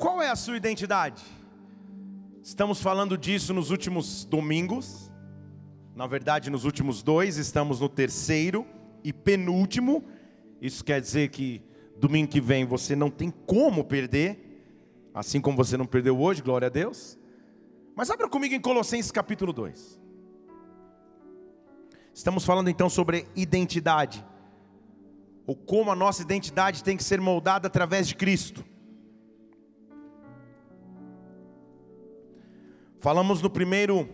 Qual é a sua identidade? Estamos falando disso nos últimos domingos. Na verdade, nos últimos dois, estamos no terceiro e penúltimo. Isso quer dizer que domingo que vem você não tem como perder, assim como você não perdeu hoje, glória a Deus. Mas abra comigo em Colossenses capítulo 2. Estamos falando então sobre identidade, ou como a nossa identidade tem que ser moldada através de Cristo. Falamos no primeiro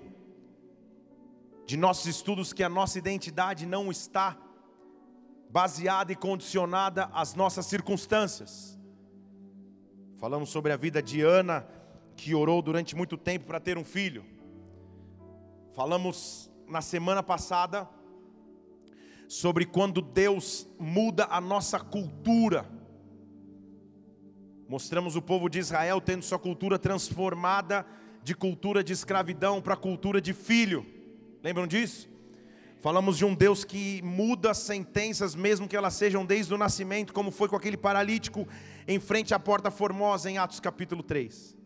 de nossos estudos que a nossa identidade não está baseada e condicionada às nossas circunstâncias. Falamos sobre a vida de Ana, que orou durante muito tempo para ter um filho. Falamos na semana passada sobre quando Deus muda a nossa cultura. Mostramos o povo de Israel tendo sua cultura transformada de cultura de escravidão para cultura de filho. Lembram disso? Falamos de um Deus que muda sentenças, mesmo que elas sejam desde o nascimento, como foi com aquele paralítico em frente à porta formosa, em Atos capítulo 3.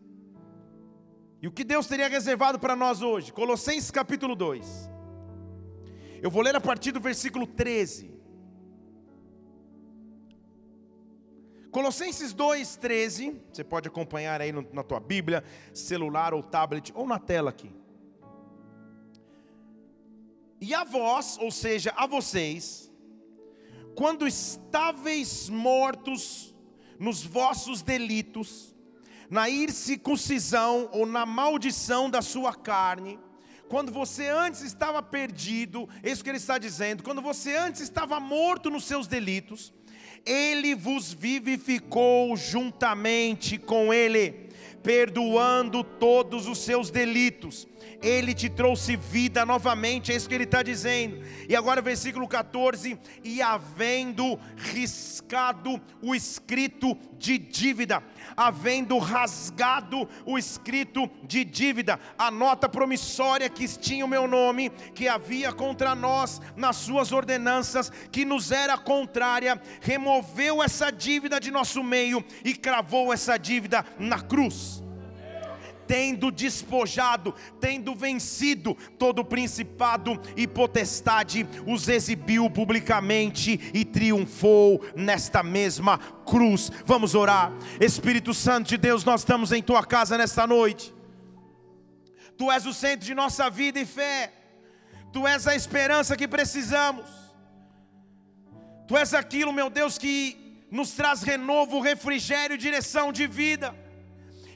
E o que Deus teria reservado para nós hoje? Colossenses capítulo 2. Eu vou ler a partir do versículo 13. Colossenses 2,13, você pode acompanhar aí na tua Bíblia, celular ou tablet, ou na tela aqui. E a vós, ou seja, a vocês, quando estáveis mortos nos vossos delitos, na incircuncisão ou na maldição da sua carne, quando você antes estava perdido, é isso que ele está dizendo, quando você antes estava morto nos seus delitos, ele vos vivificou juntamente com Ele, perdoando todos os seus delitos. Ele te trouxe vida novamente, é isso que ele está dizendo. E agora, versículo 14: E havendo riscado o escrito de dívida, havendo rasgado o escrito de dívida, a nota promissória que tinha o meu nome, que havia contra nós nas suas ordenanças, que nos era contrária, removeu essa dívida de nosso meio e cravou essa dívida na cruz tendo despojado, tendo vencido todo principado e potestade, os exibiu publicamente e triunfou nesta mesma cruz. Vamos orar. Espírito Santo de Deus, nós estamos em tua casa nesta noite. Tu és o centro de nossa vida e fé. Tu és a esperança que precisamos. Tu és aquilo, meu Deus, que nos traz renovo, refrigério, direção de vida.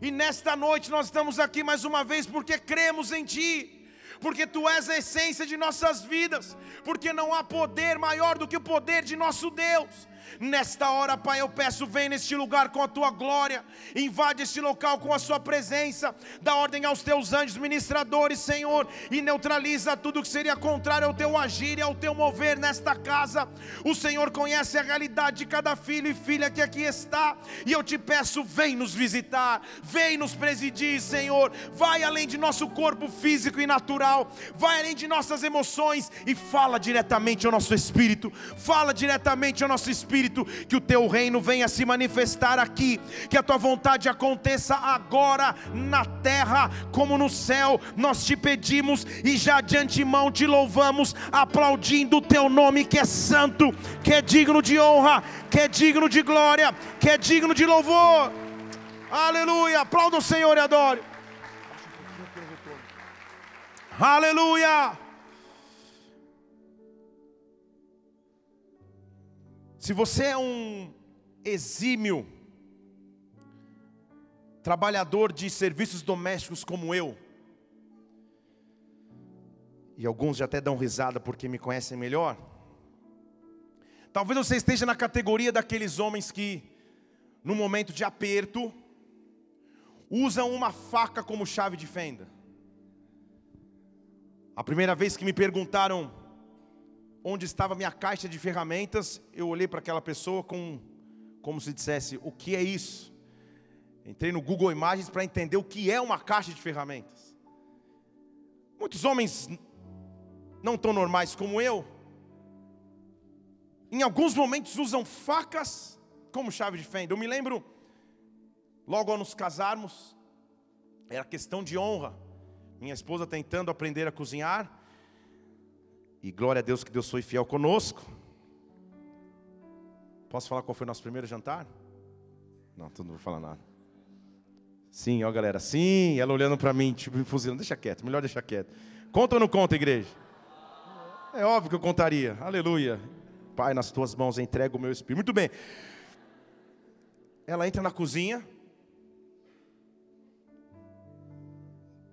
E nesta noite nós estamos aqui mais uma vez porque cremos em Ti, porque Tu és a essência de nossas vidas, porque não há poder maior do que o poder de nosso Deus. Nesta hora, Pai, eu peço, vem neste lugar com a tua glória, invade este local com a sua presença, dá ordem aos teus anjos ministradores, Senhor, e neutraliza tudo que seria contrário ao teu agir e ao teu mover nesta casa. O Senhor conhece a realidade de cada filho e filha que aqui está, e eu te peço, vem nos visitar, vem nos presidir, Senhor. Vai além de nosso corpo físico e natural, vai além de nossas emoções e fala diretamente ao nosso espírito, fala diretamente ao nosso espírito Espírito, que o teu reino venha se manifestar aqui, que a tua vontade aconteça agora na terra como no céu. Nós te pedimos e já de antemão te louvamos, aplaudindo o teu nome que é santo, que é digno de honra, que é digno de glória, que é digno de louvor. Aleluia! Aplauda o Senhor e adore. Aleluia! Se você é um exímio trabalhador de serviços domésticos como eu, e alguns já até dão risada porque me conhecem melhor, talvez você esteja na categoria daqueles homens que, no momento de aperto, usam uma faca como chave de fenda. A primeira vez que me perguntaram onde estava minha caixa de ferramentas, eu olhei para aquela pessoa com, como se dissesse: O que é isso? Entrei no Google Imagens para entender o que é uma caixa de ferramentas. Muitos homens não tão normais como eu, em alguns momentos usam facas como chave de fenda. Eu me lembro Logo ao nos casarmos, era questão de honra. Minha esposa tentando aprender a cozinhar. E glória a Deus que Deus foi fiel conosco. Posso falar qual foi o nosso primeiro jantar? Não, tu não vou falar nada. Sim, ó galera, sim, ela olhando para mim, tipo, me fuzilando, deixa quieto, melhor deixar quieto. Conta ou não conta, igreja? É óbvio que eu contaria, aleluia. Pai, nas tuas mãos entrego o meu espírito. Muito bem. Ela entra na cozinha.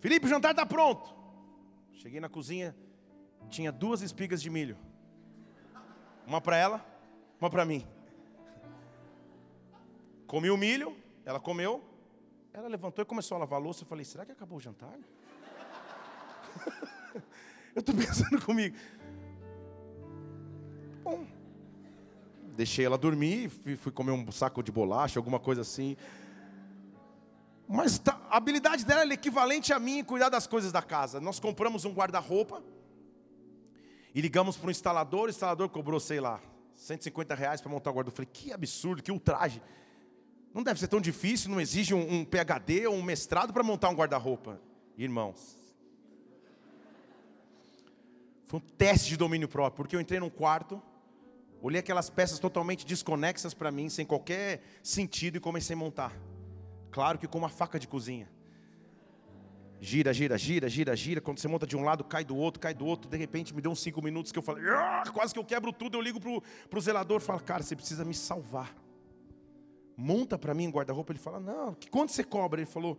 Felipe, o jantar está pronto. Cheguei na cozinha, tinha duas espigas de milho. Uma para ela, uma para mim. Comi o milho, ela comeu. Ela levantou e começou a lavar a louça. Eu falei, será que acabou o jantar? eu estou pensando comigo. Bom, deixei ela dormir, fui comer um saco de bolacha, alguma coisa assim. Mas tá, a habilidade dela é equivalente a mim em cuidar das coisas da casa. Nós compramos um guarda-roupa e ligamos para o instalador. O instalador cobrou, sei lá, 150 reais para montar o guarda-roupa. Eu falei, que absurdo, que ultraje. Não deve ser tão difícil, não exige um, um PhD ou um mestrado para montar um guarda-roupa. Irmãos, foi um teste de domínio próprio, porque eu entrei num quarto, olhei aquelas peças totalmente desconexas para mim, sem qualquer sentido, e comecei a montar. Claro que com uma faca de cozinha. Gira, gira, gira, gira, gira. Quando você monta de um lado, cai do outro, cai do outro. De repente me deu uns cinco minutos que eu falei, ah, quase que eu quebro tudo. Eu ligo pro, pro zelador e falo, cara, você precisa me salvar monta para mim um guarda-roupa. Ele fala, não, que quanto você cobra? Ele falou,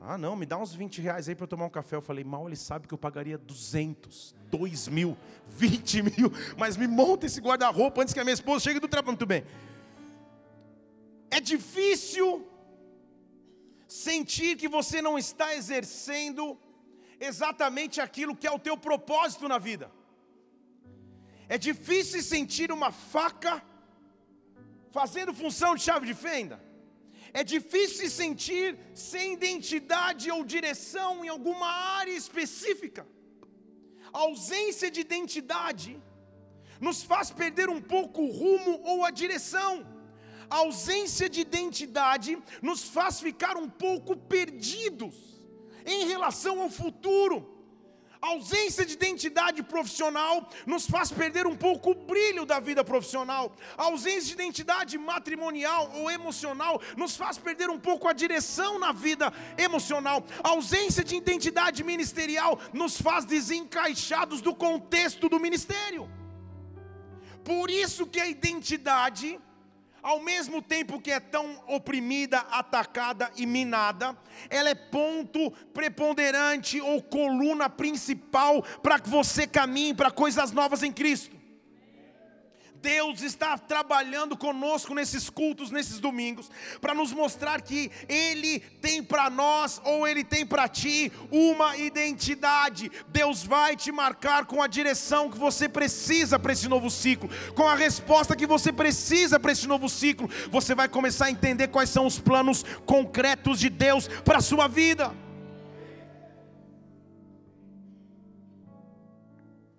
ah, não, me dá uns 20 reais aí para eu tomar um café. Eu falei, mal ele sabe que eu pagaria 200, 2 mil, 20 mil, mas me monta esse guarda-roupa antes que a minha esposa chegue do trabalho. Muito bem. É difícil sentir que você não está exercendo exatamente aquilo que é o teu propósito na vida. É difícil sentir uma faca fazendo função de chave de fenda. É difícil se sentir sem identidade ou direção em alguma área específica. A ausência de identidade nos faz perder um pouco o rumo ou a direção. A ausência de identidade nos faz ficar um pouco perdidos em relação ao futuro a ausência de identidade profissional nos faz perder um pouco o brilho da vida profissional. A ausência de identidade matrimonial ou emocional nos faz perder um pouco a direção na vida emocional. A ausência de identidade ministerial nos faz desencaixados do contexto do ministério. Por isso que a identidade ao mesmo tempo que é tão oprimida, atacada e minada, ela é ponto preponderante ou coluna principal para que você caminhe para coisas novas em Cristo. Deus está trabalhando conosco nesses cultos, nesses domingos, para nos mostrar que Ele tem para nós, ou Ele tem para ti, uma identidade. Deus vai te marcar com a direção que você precisa para esse novo ciclo, com a resposta que você precisa para esse novo ciclo. Você vai começar a entender quais são os planos concretos de Deus para a sua vida.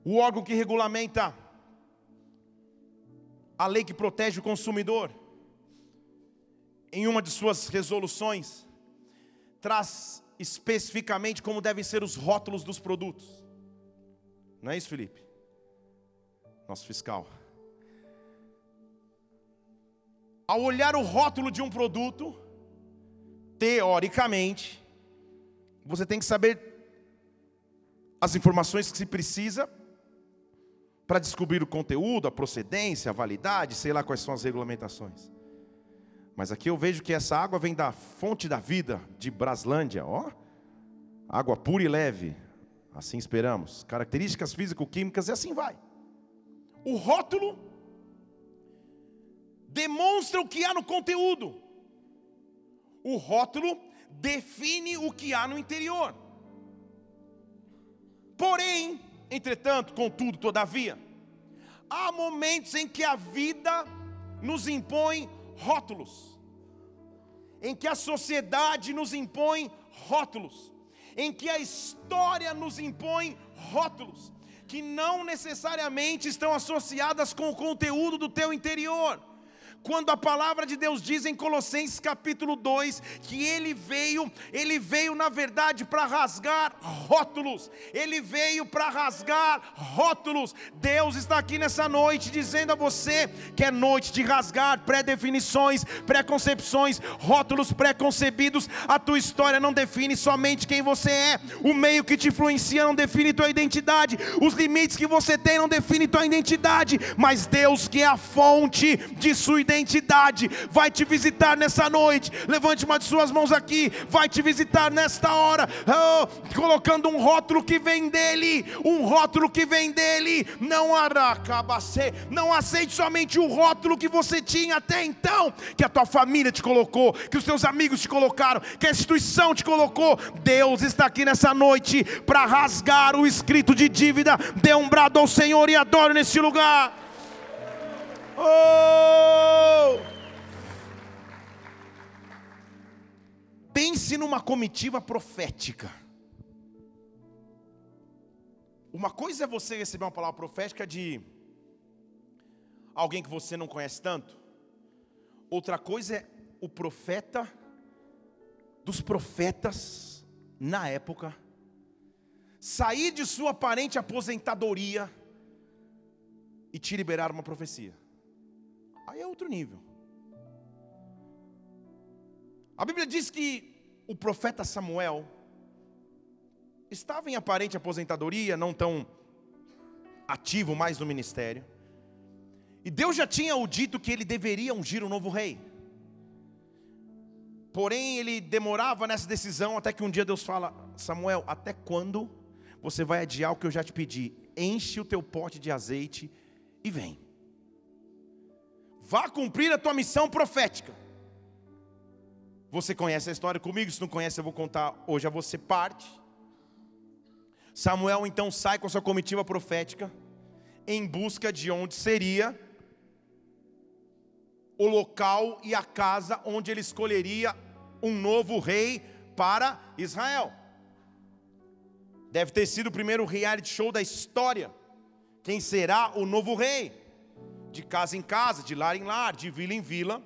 O órgão que regulamenta a lei que protege o consumidor, em uma de suas resoluções, traz especificamente como devem ser os rótulos dos produtos. Não é isso, Felipe? Nosso fiscal. Ao olhar o rótulo de um produto, teoricamente, você tem que saber as informações que se precisa para descobrir o conteúdo, a procedência, a validade, sei lá quais são as regulamentações. Mas aqui eu vejo que essa água vem da fonte da vida de Braslândia, ó. Água pura e leve. Assim esperamos. Características físico-químicas e assim vai. O rótulo demonstra o que há no conteúdo. O rótulo define o que há no interior. Porém, Entretanto, contudo, todavia, há momentos em que a vida nos impõe rótulos, em que a sociedade nos impõe rótulos, em que a história nos impõe rótulos, que não necessariamente estão associadas com o conteúdo do teu interior. Quando a palavra de Deus diz em Colossenses capítulo 2 que ele veio, ele veio na verdade para rasgar rótulos, ele veio para rasgar rótulos. Deus está aqui nessa noite dizendo a você que é noite de rasgar pré-definições, pré-concepções, rótulos pré-concebidos. A tua história não define somente quem você é, o meio que te influencia não define tua identidade, os limites que você tem não define tua identidade, mas Deus que é a fonte de sua identidade vai te visitar nessa noite. Levante uma de suas mãos aqui, vai te visitar nesta hora, oh, colocando um rótulo que vem dele, um rótulo que vem dele. Não aracabacê, não aceite somente o rótulo que você tinha até então, que a tua família te colocou, que os teus amigos te colocaram, que a instituição te colocou. Deus está aqui nessa noite para rasgar o escrito de dívida. Dê um brado ao Senhor e adore nesse lugar. Oh! Pense numa comitiva profética. Uma coisa é você receber uma palavra profética de alguém que você não conhece tanto. Outra coisa é o profeta dos profetas na época sair de sua aparente aposentadoria e te liberar uma profecia. Aí é outro nível. A Bíblia diz que o profeta Samuel estava em aparente aposentadoria, não tão ativo mais no ministério. E Deus já tinha o dito que ele deveria ungir um novo rei. Porém, ele demorava nessa decisão até que um dia Deus fala: Samuel, até quando você vai adiar o que eu já te pedi? Enche o teu pote de azeite e vem. Vá cumprir a tua missão profética. Você conhece a história comigo? Se não conhece, eu vou contar hoje a você parte. Samuel então sai com a sua comitiva profética em busca de onde seria o local e a casa onde ele escolheria um novo rei para Israel. Deve ter sido o primeiro reality show da história. Quem será o novo rei? De casa em casa, de lar em lar, de vila em vila.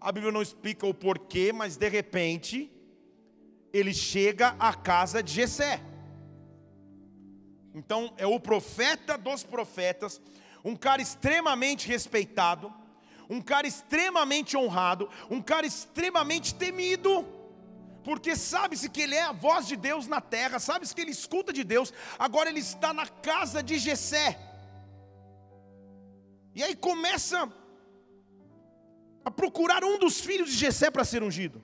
A Bíblia não explica o porquê, mas de repente ele chega à casa de Jessé. Então é o profeta dos profetas, um cara extremamente respeitado, um cara extremamente honrado, um cara extremamente temido, porque sabe-se que ele é a voz de Deus na terra, sabe-se que ele escuta de Deus, agora ele está na casa de Jessé. E aí começa a procurar um dos filhos de Jessé para ser ungido.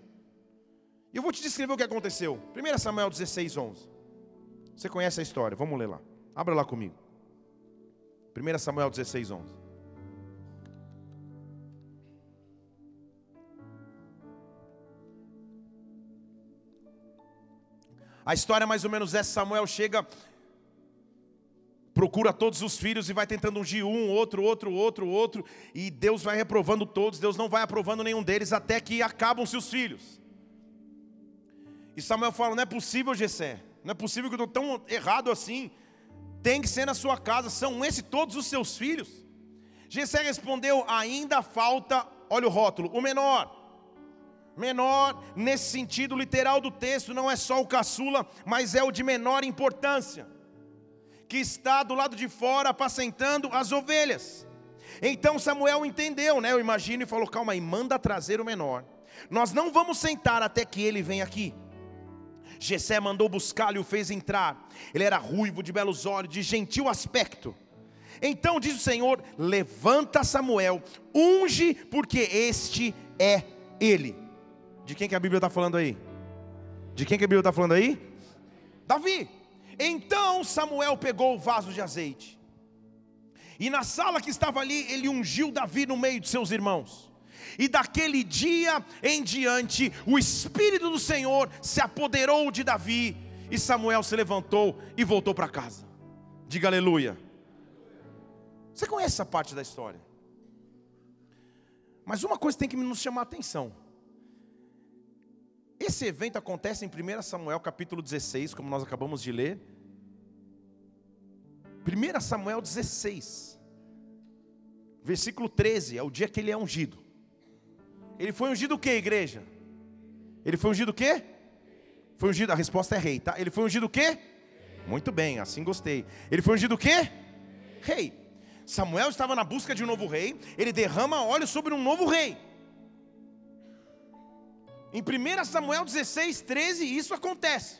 E eu vou te descrever o que aconteceu. 1 Samuel 16, 11. Você conhece a história, vamos ler lá. Abra lá comigo. 1 Samuel 16, 11. A história mais ou menos é: Samuel chega procura todos os filhos e vai tentando ungir um, outro, outro, outro, outro, e Deus vai reprovando todos, Deus não vai aprovando nenhum deles até que acabam-se os filhos. E Samuel fala: Não é possível, Gessé, não é possível que eu estou tão errado assim. Tem que ser na sua casa, são esses todos os seus filhos. Gessé respondeu: Ainda falta, olha o rótulo, o menor. Menor, nesse sentido literal do texto, não é só o caçula, mas é o de menor importância que está do lado de fora apacentando as ovelhas. Então Samuel entendeu, né? Eu imagino e falou: calma aí, manda trazer o menor. Nós não vamos sentar até que ele venha aqui. Jessé mandou buscá-lo e o fez entrar. Ele era ruivo, de belos olhos, de gentil aspecto. Então diz o Senhor: Levanta Samuel, unge, porque este é ele. De quem que a Bíblia está falando aí? De quem que a Bíblia está falando aí? Davi. Então Samuel pegou o vaso de azeite, e na sala que estava ali, ele ungiu Davi no meio de seus irmãos. E daquele dia em diante, o Espírito do Senhor se apoderou de Davi, e Samuel se levantou e voltou para casa. Diga aleluia. Você conhece essa parte da história? Mas uma coisa tem que nos chamar a atenção. Esse evento acontece em 1 Samuel capítulo 16, como nós acabamos de ler. 1 Samuel 16, versículo 13, é o dia que ele é ungido. Ele foi ungido o que, igreja? Ele foi ungido o quê? Foi ungido, a resposta é rei, tá? Ele foi ungido o quê? Muito bem, assim gostei. Ele foi ungido o quê? Rei. Samuel estava na busca de um novo rei, ele derrama óleo sobre um novo rei. Em 1 Samuel 16, 13, isso acontece.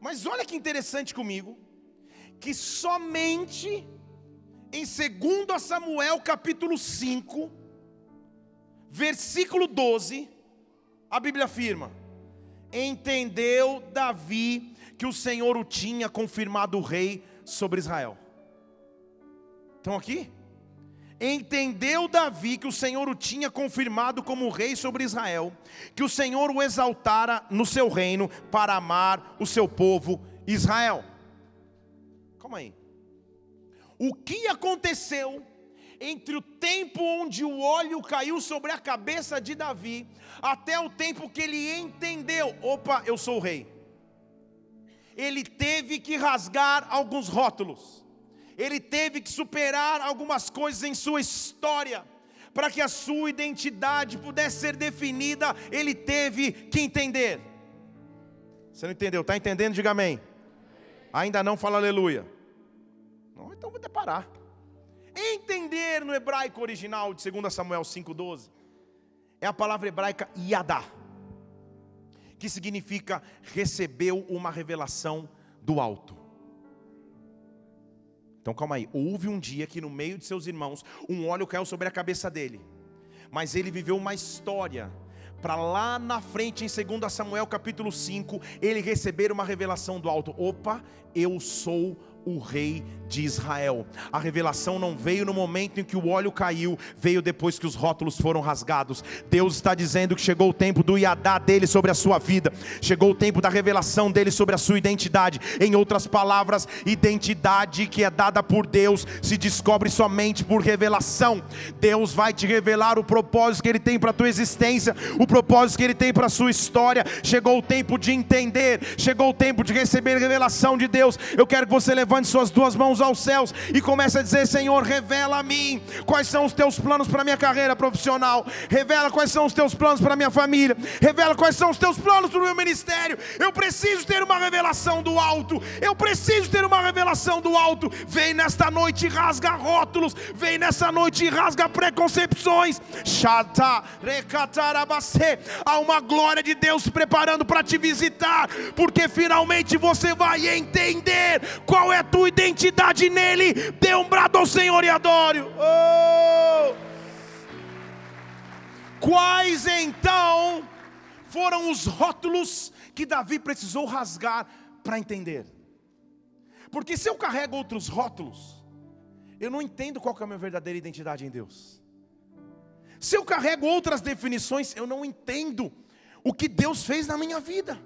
Mas olha que interessante comigo, que somente em 2 Samuel capítulo 5, versículo 12, a Bíblia afirma: Entendeu Davi que o Senhor o tinha confirmado rei sobre Israel. Estão aqui? Entendeu Davi que o Senhor o tinha confirmado como rei sobre Israel, que o Senhor o exaltara no seu reino para amar o seu povo Israel. Calma aí. O que aconteceu entre o tempo onde o óleo caiu sobre a cabeça de Davi, até o tempo que ele entendeu: opa, eu sou o rei. Ele teve que rasgar alguns rótulos, ele teve que superar algumas coisas em sua história, para que a sua identidade pudesse ser definida, ele teve que entender. Você não entendeu? Está entendendo? Diga amém. Ainda não fala aleluia. Não, então vou deparar. Entender no hebraico original de 2 Samuel 5,12 é a palavra hebraica yadá, que significa recebeu uma revelação do alto. Então calma aí, houve um dia que no meio de seus irmãos um óleo caiu sobre a cabeça dele, mas ele viveu uma história para lá na frente em 2 Samuel capítulo 5, ele receber uma revelação do alto. Opa, eu sou o rei de Israel. A revelação não veio no momento em que o óleo caiu, veio depois que os rótulos foram rasgados. Deus está dizendo que chegou o tempo do iadá dele sobre a sua vida, chegou o tempo da revelação dele sobre a sua identidade. Em outras palavras, identidade que é dada por Deus se descobre somente por revelação. Deus vai te revelar o propósito que ele tem para a tua existência, o propósito que ele tem para a sua história. Chegou o tempo de entender, chegou o tempo de receber a revelação de Deus. Eu quero que você levante levante suas duas mãos aos céus e comece a dizer: Senhor, revela a mim quais são os teus planos para minha carreira profissional, revela quais são os teus planos para minha família, revela quais são os teus planos para o meu ministério. Eu preciso ter uma revelação do alto, eu preciso ter uma revelação do alto. Vem nesta noite e rasga rótulos, vem nessa noite e rasga preconcepções. Há uma glória de Deus preparando para te visitar, porque finalmente você vai entender qual é tua identidade nele. Dê um brado ao Senhor e adore. Oh! Quais então foram os rótulos que Davi precisou rasgar para entender? Porque se eu carrego outros rótulos, eu não entendo qual é a minha verdadeira identidade em Deus. Se eu carrego outras definições, eu não entendo o que Deus fez na minha vida.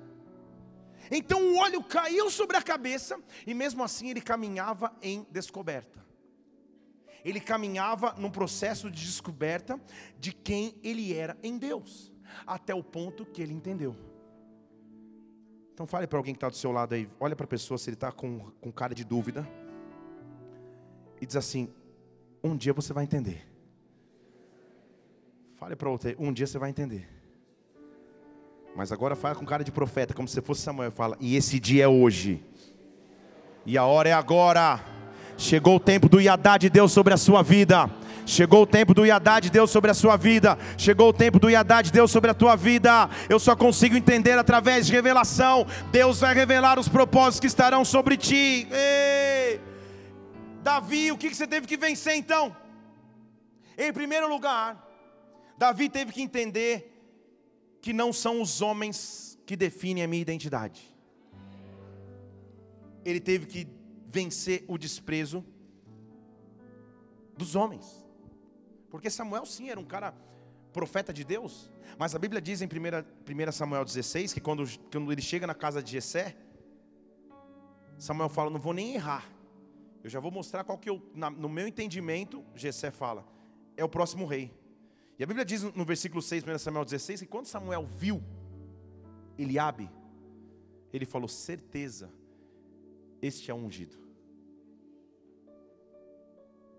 Então o óleo caiu sobre a cabeça e mesmo assim ele caminhava em descoberta. Ele caminhava num processo de descoberta de quem ele era em Deus, até o ponto que ele entendeu. Então fale para alguém que está do seu lado aí, olha para a pessoa se ele está com, com cara de dúvida e diz assim: um dia você vai entender. Fale para outro aí, um dia você vai entender. Mas agora fala com cara de profeta, como se fosse Samuel. Fala, e esse dia é hoje. E a hora é agora. Chegou o tempo do Iadá de Deus sobre a sua vida. Chegou o tempo do Iadá de Deus sobre a sua vida. Chegou o tempo do Iadá de Deus sobre a tua vida. Eu só consigo entender através de revelação. Deus vai revelar os propósitos que estarão sobre ti. Ei! Davi, o que você teve que vencer então? Em primeiro lugar, Davi teve que entender que não são os homens que definem a minha identidade. Ele teve que vencer o desprezo dos homens. Porque Samuel sim era um cara profeta de Deus, mas a Bíblia diz em 1, Samuel 16 que quando, quando ele chega na casa de Jessé, Samuel fala: "Não vou nem errar. Eu já vou mostrar qual que eu, na, no meu entendimento, Jessé fala, é o próximo rei. E a Bíblia diz no versículo 6, 1 Samuel 16, que quando Samuel viu Eliabe, ele falou: certeza, este é ungido.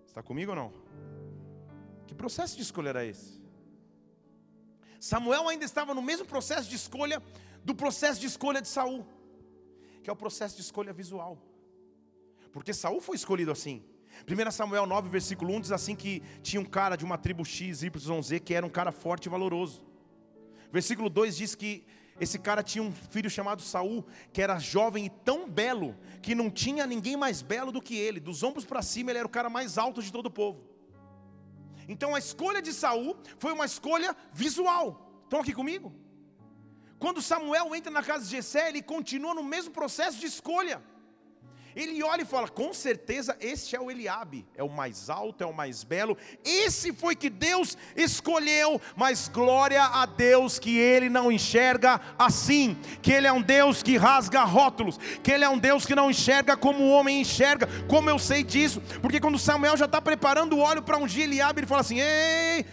Está comigo ou não? Que processo de escolha era esse? Samuel ainda estava no mesmo processo de escolha do processo de escolha de Saul, que é o processo de escolha visual. Porque Saul foi escolhido assim. 1 Samuel 9, versículo 1 diz assim que tinha um cara de uma tribo X, Y, Z, que era um cara forte e valoroso. Versículo 2 diz que esse cara tinha um filho chamado Saul, que era jovem e tão belo, que não tinha ninguém mais belo do que ele. Dos ombros para cima, ele era o cara mais alto de todo o povo. Então a escolha de Saul foi uma escolha visual. Estão aqui comigo? Quando Samuel entra na casa de Jessé, ele continua no mesmo processo de escolha. Ele olha e fala: com certeza este é o Eliabe, é o mais alto, é o mais belo. Esse foi que Deus escolheu, mas glória a Deus que ele não enxerga assim, que ele é um Deus que rasga rótulos, que ele é um Deus que não enxerga como o homem enxerga. Como eu sei disso? Porque quando Samuel já está preparando o óleo para ungir Eliabe, ele fala assim: ei,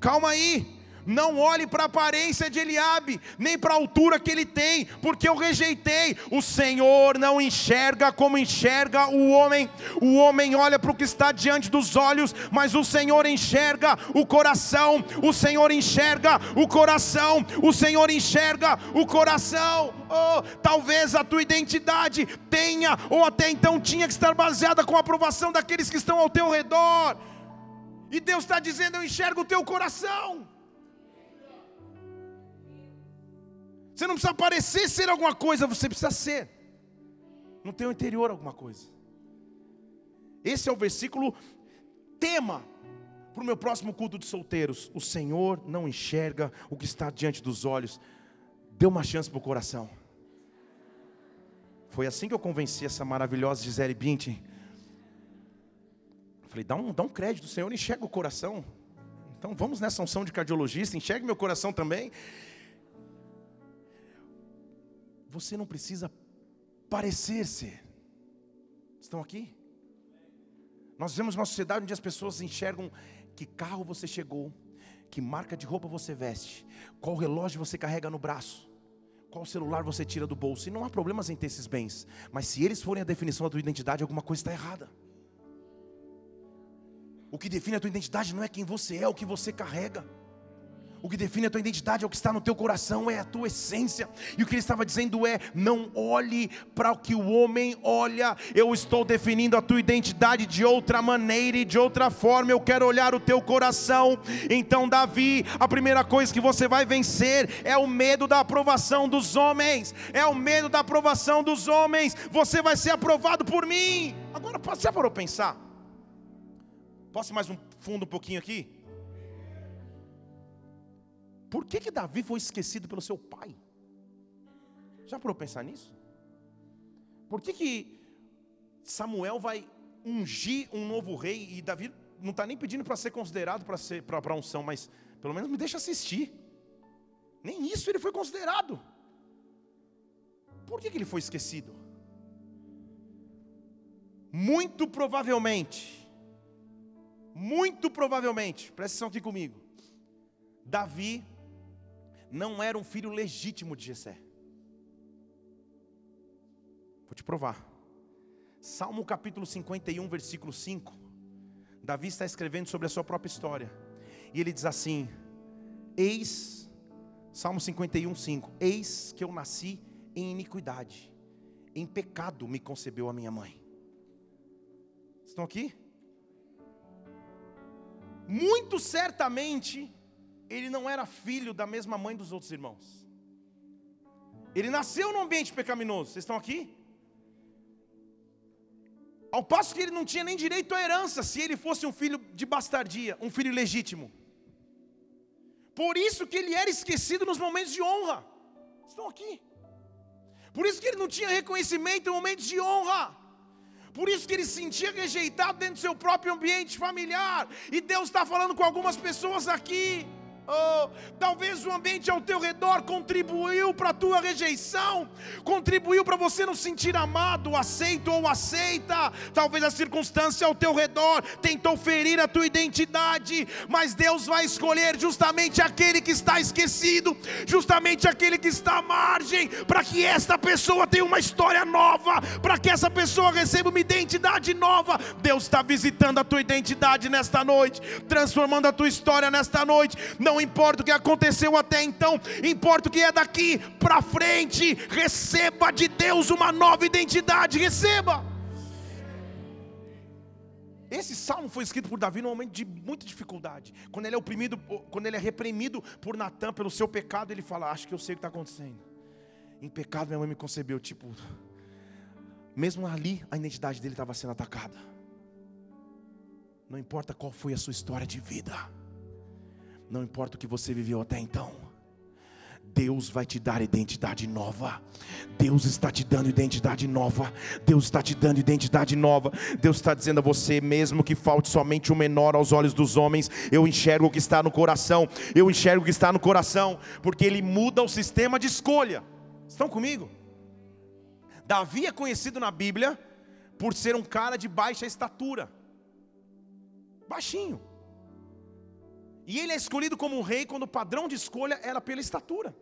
calma aí. Não olhe para a aparência de Eliabe, nem para a altura que ele tem, porque eu rejeitei. O Senhor não enxerga como enxerga o homem. O homem olha para o que está diante dos olhos, mas o Senhor enxerga o coração. O Senhor enxerga o coração. O Senhor enxerga o coração. Oh, talvez a tua identidade tenha ou até então tinha que estar baseada com a aprovação daqueles que estão ao teu redor. E Deus está dizendo: Eu enxergo o teu coração. Você não precisa parecer ser alguma coisa, você precisa ser. No teu interior alguma coisa. Esse é o versículo tema para o meu próximo culto de solteiros. O Senhor não enxerga o que está diante dos olhos. Dê uma chance para o coração. Foi assim que eu convenci essa maravilhosa Gisele Bündchen. Falei, dá um, dá um crédito, o Senhor enxerga o coração. Então vamos nessa unção de cardiologista, enxergue meu coração também. Você não precisa parecer ser. Estão aqui? Nós vemos uma sociedade onde as pessoas enxergam que carro você chegou, que marca de roupa você veste, qual relógio você carrega no braço, qual celular você tira do bolso. E não há problemas em ter esses bens, mas se eles forem a definição da tua identidade, alguma coisa está errada. O que define a tua identidade não é quem você é, é o que você carrega. O que define a tua identidade é o que está no teu coração, é a tua essência. E o que ele estava dizendo é: não olhe para o que o homem olha. Eu estou definindo a tua identidade de outra maneira e de outra forma. Eu quero olhar o teu coração. Então, Davi, a primeira coisa que você vai vencer é o medo da aprovação dos homens. É o medo da aprovação dos homens. Você vai ser aprovado por mim. Agora, você parou pensar? Posso mais um fundo um pouquinho aqui? Por que, que Davi foi esquecido pelo seu pai? Já parou pensar nisso? Por que, que Samuel vai ungir um novo rei e Davi não está nem pedindo para ser considerado para a unção, mas pelo menos me deixa assistir. Nem isso ele foi considerado. Por que, que ele foi esquecido? Muito provavelmente, muito provavelmente, presta atenção aqui comigo. Davi não era um filho legítimo de Jessé. Vou te provar. Salmo capítulo 51, versículo 5. Davi está escrevendo sobre a sua própria história. E ele diz assim: Eis, Salmo 51, 5: Eis que eu nasci em iniquidade, em pecado me concebeu a minha mãe. Estão aqui? Muito certamente, ele não era filho da mesma mãe dos outros irmãos. Ele nasceu num ambiente pecaminoso. Vocês estão aqui? Ao passo que ele não tinha nem direito à herança se ele fosse um filho de bastardia, um filho legítimo. Por isso que ele era esquecido nos momentos de honra. Estão aqui. Por isso que ele não tinha reconhecimento em momentos de honra. Por isso que ele se sentia rejeitado dentro do seu próprio ambiente familiar. E Deus está falando com algumas pessoas aqui. Oh, talvez o ambiente ao teu redor contribuiu para a tua rejeição, contribuiu para você não sentir amado, aceito ou aceita. Talvez a circunstância ao teu redor tentou ferir a tua identidade, mas Deus vai escolher justamente aquele que está esquecido, justamente aquele que está à margem, para que esta pessoa tenha uma história nova, para que essa pessoa receba uma identidade nova. Deus está visitando a tua identidade nesta noite, transformando a tua história nesta noite. Não Não importa o que aconteceu até então, importa o que é daqui para frente. Receba de Deus uma nova identidade, receba. Esse salmo foi escrito por Davi num momento de muita dificuldade. Quando ele é oprimido, quando ele é reprimido por Natan pelo seu pecado, ele fala: Acho que eu sei o que está acontecendo. Em pecado minha mãe me concebeu. Tipo, mesmo ali, a identidade dele estava sendo atacada. Não importa qual foi a sua história de vida, não importa o que você viveu até então, Deus vai te dar identidade nova. Deus está te dando identidade nova. Deus está te dando identidade nova. Deus está dizendo a você, mesmo que falte somente o menor aos olhos dos homens, eu enxergo o que está no coração. Eu enxergo o que está no coração, porque Ele muda o sistema de escolha. Estão comigo? Davi é conhecido na Bíblia por ser um cara de baixa estatura, baixinho. E ele é escolhido como um rei quando o padrão de escolha era pela estatura.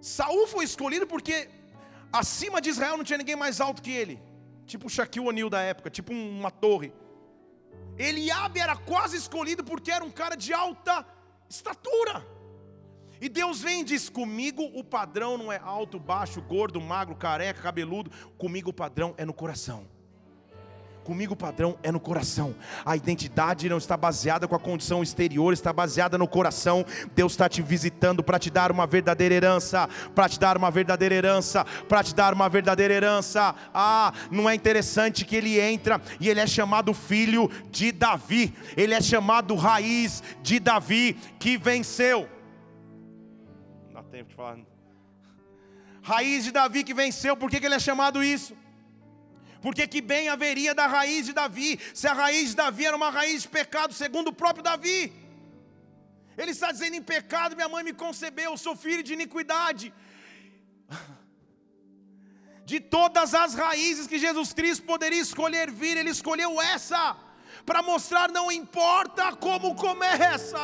Saul foi escolhido porque acima de Israel não tinha ninguém mais alto que ele, tipo o Shaquille O'Neal da época, tipo uma torre. Eliabe era quase escolhido porque era um cara de alta estatura. E Deus vem e diz: comigo o padrão não é alto, baixo, gordo, magro, careca, cabeludo. Comigo o padrão é no coração. Comigo o padrão é no coração. A identidade não está baseada com a condição exterior, está baseada no coração. Deus está te visitando para te dar uma verdadeira herança, para te dar uma verdadeira herança, para te dar uma verdadeira herança. Ah, não é interessante que ele entra e ele é chamado filho de Davi. Ele é chamado raiz de Davi que venceu. Não dá tempo de falar. Raiz de Davi que venceu. Por que, que ele é chamado isso? Porque que bem haveria da raiz de Davi, se a raiz de Davi era uma raiz de pecado, segundo o próprio Davi. Ele está dizendo: em pecado minha mãe me concebeu, eu sou filho de iniquidade. De todas as raízes que Jesus Cristo poderia escolher vir, Ele escolheu essa para mostrar não importa como começa,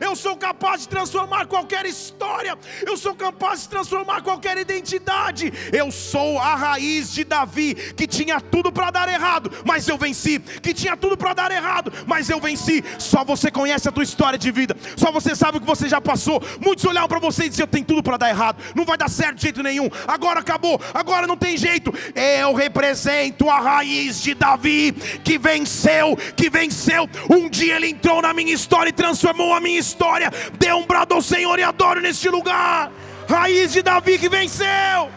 eu sou capaz de transformar qualquer história, eu sou capaz de transformar qualquer identidade. Eu sou a raiz de Davi, que tinha tudo para dar errado, mas eu venci, que tinha tudo para dar errado, mas eu venci. Só você conhece a tua história de vida, só você sabe o que você já passou. Muitos olhavam para você e diziam: tem tudo para dar errado, não vai dar certo de jeito nenhum. Agora acabou, agora não tem jeito. Eu represento a raiz de Davi que venceu, que venceu. Um dia ele entrou na minha história e transformou a minha história. Dê um brado ao Senhor e adoro neste lugar. Raiz de Davi que venceu.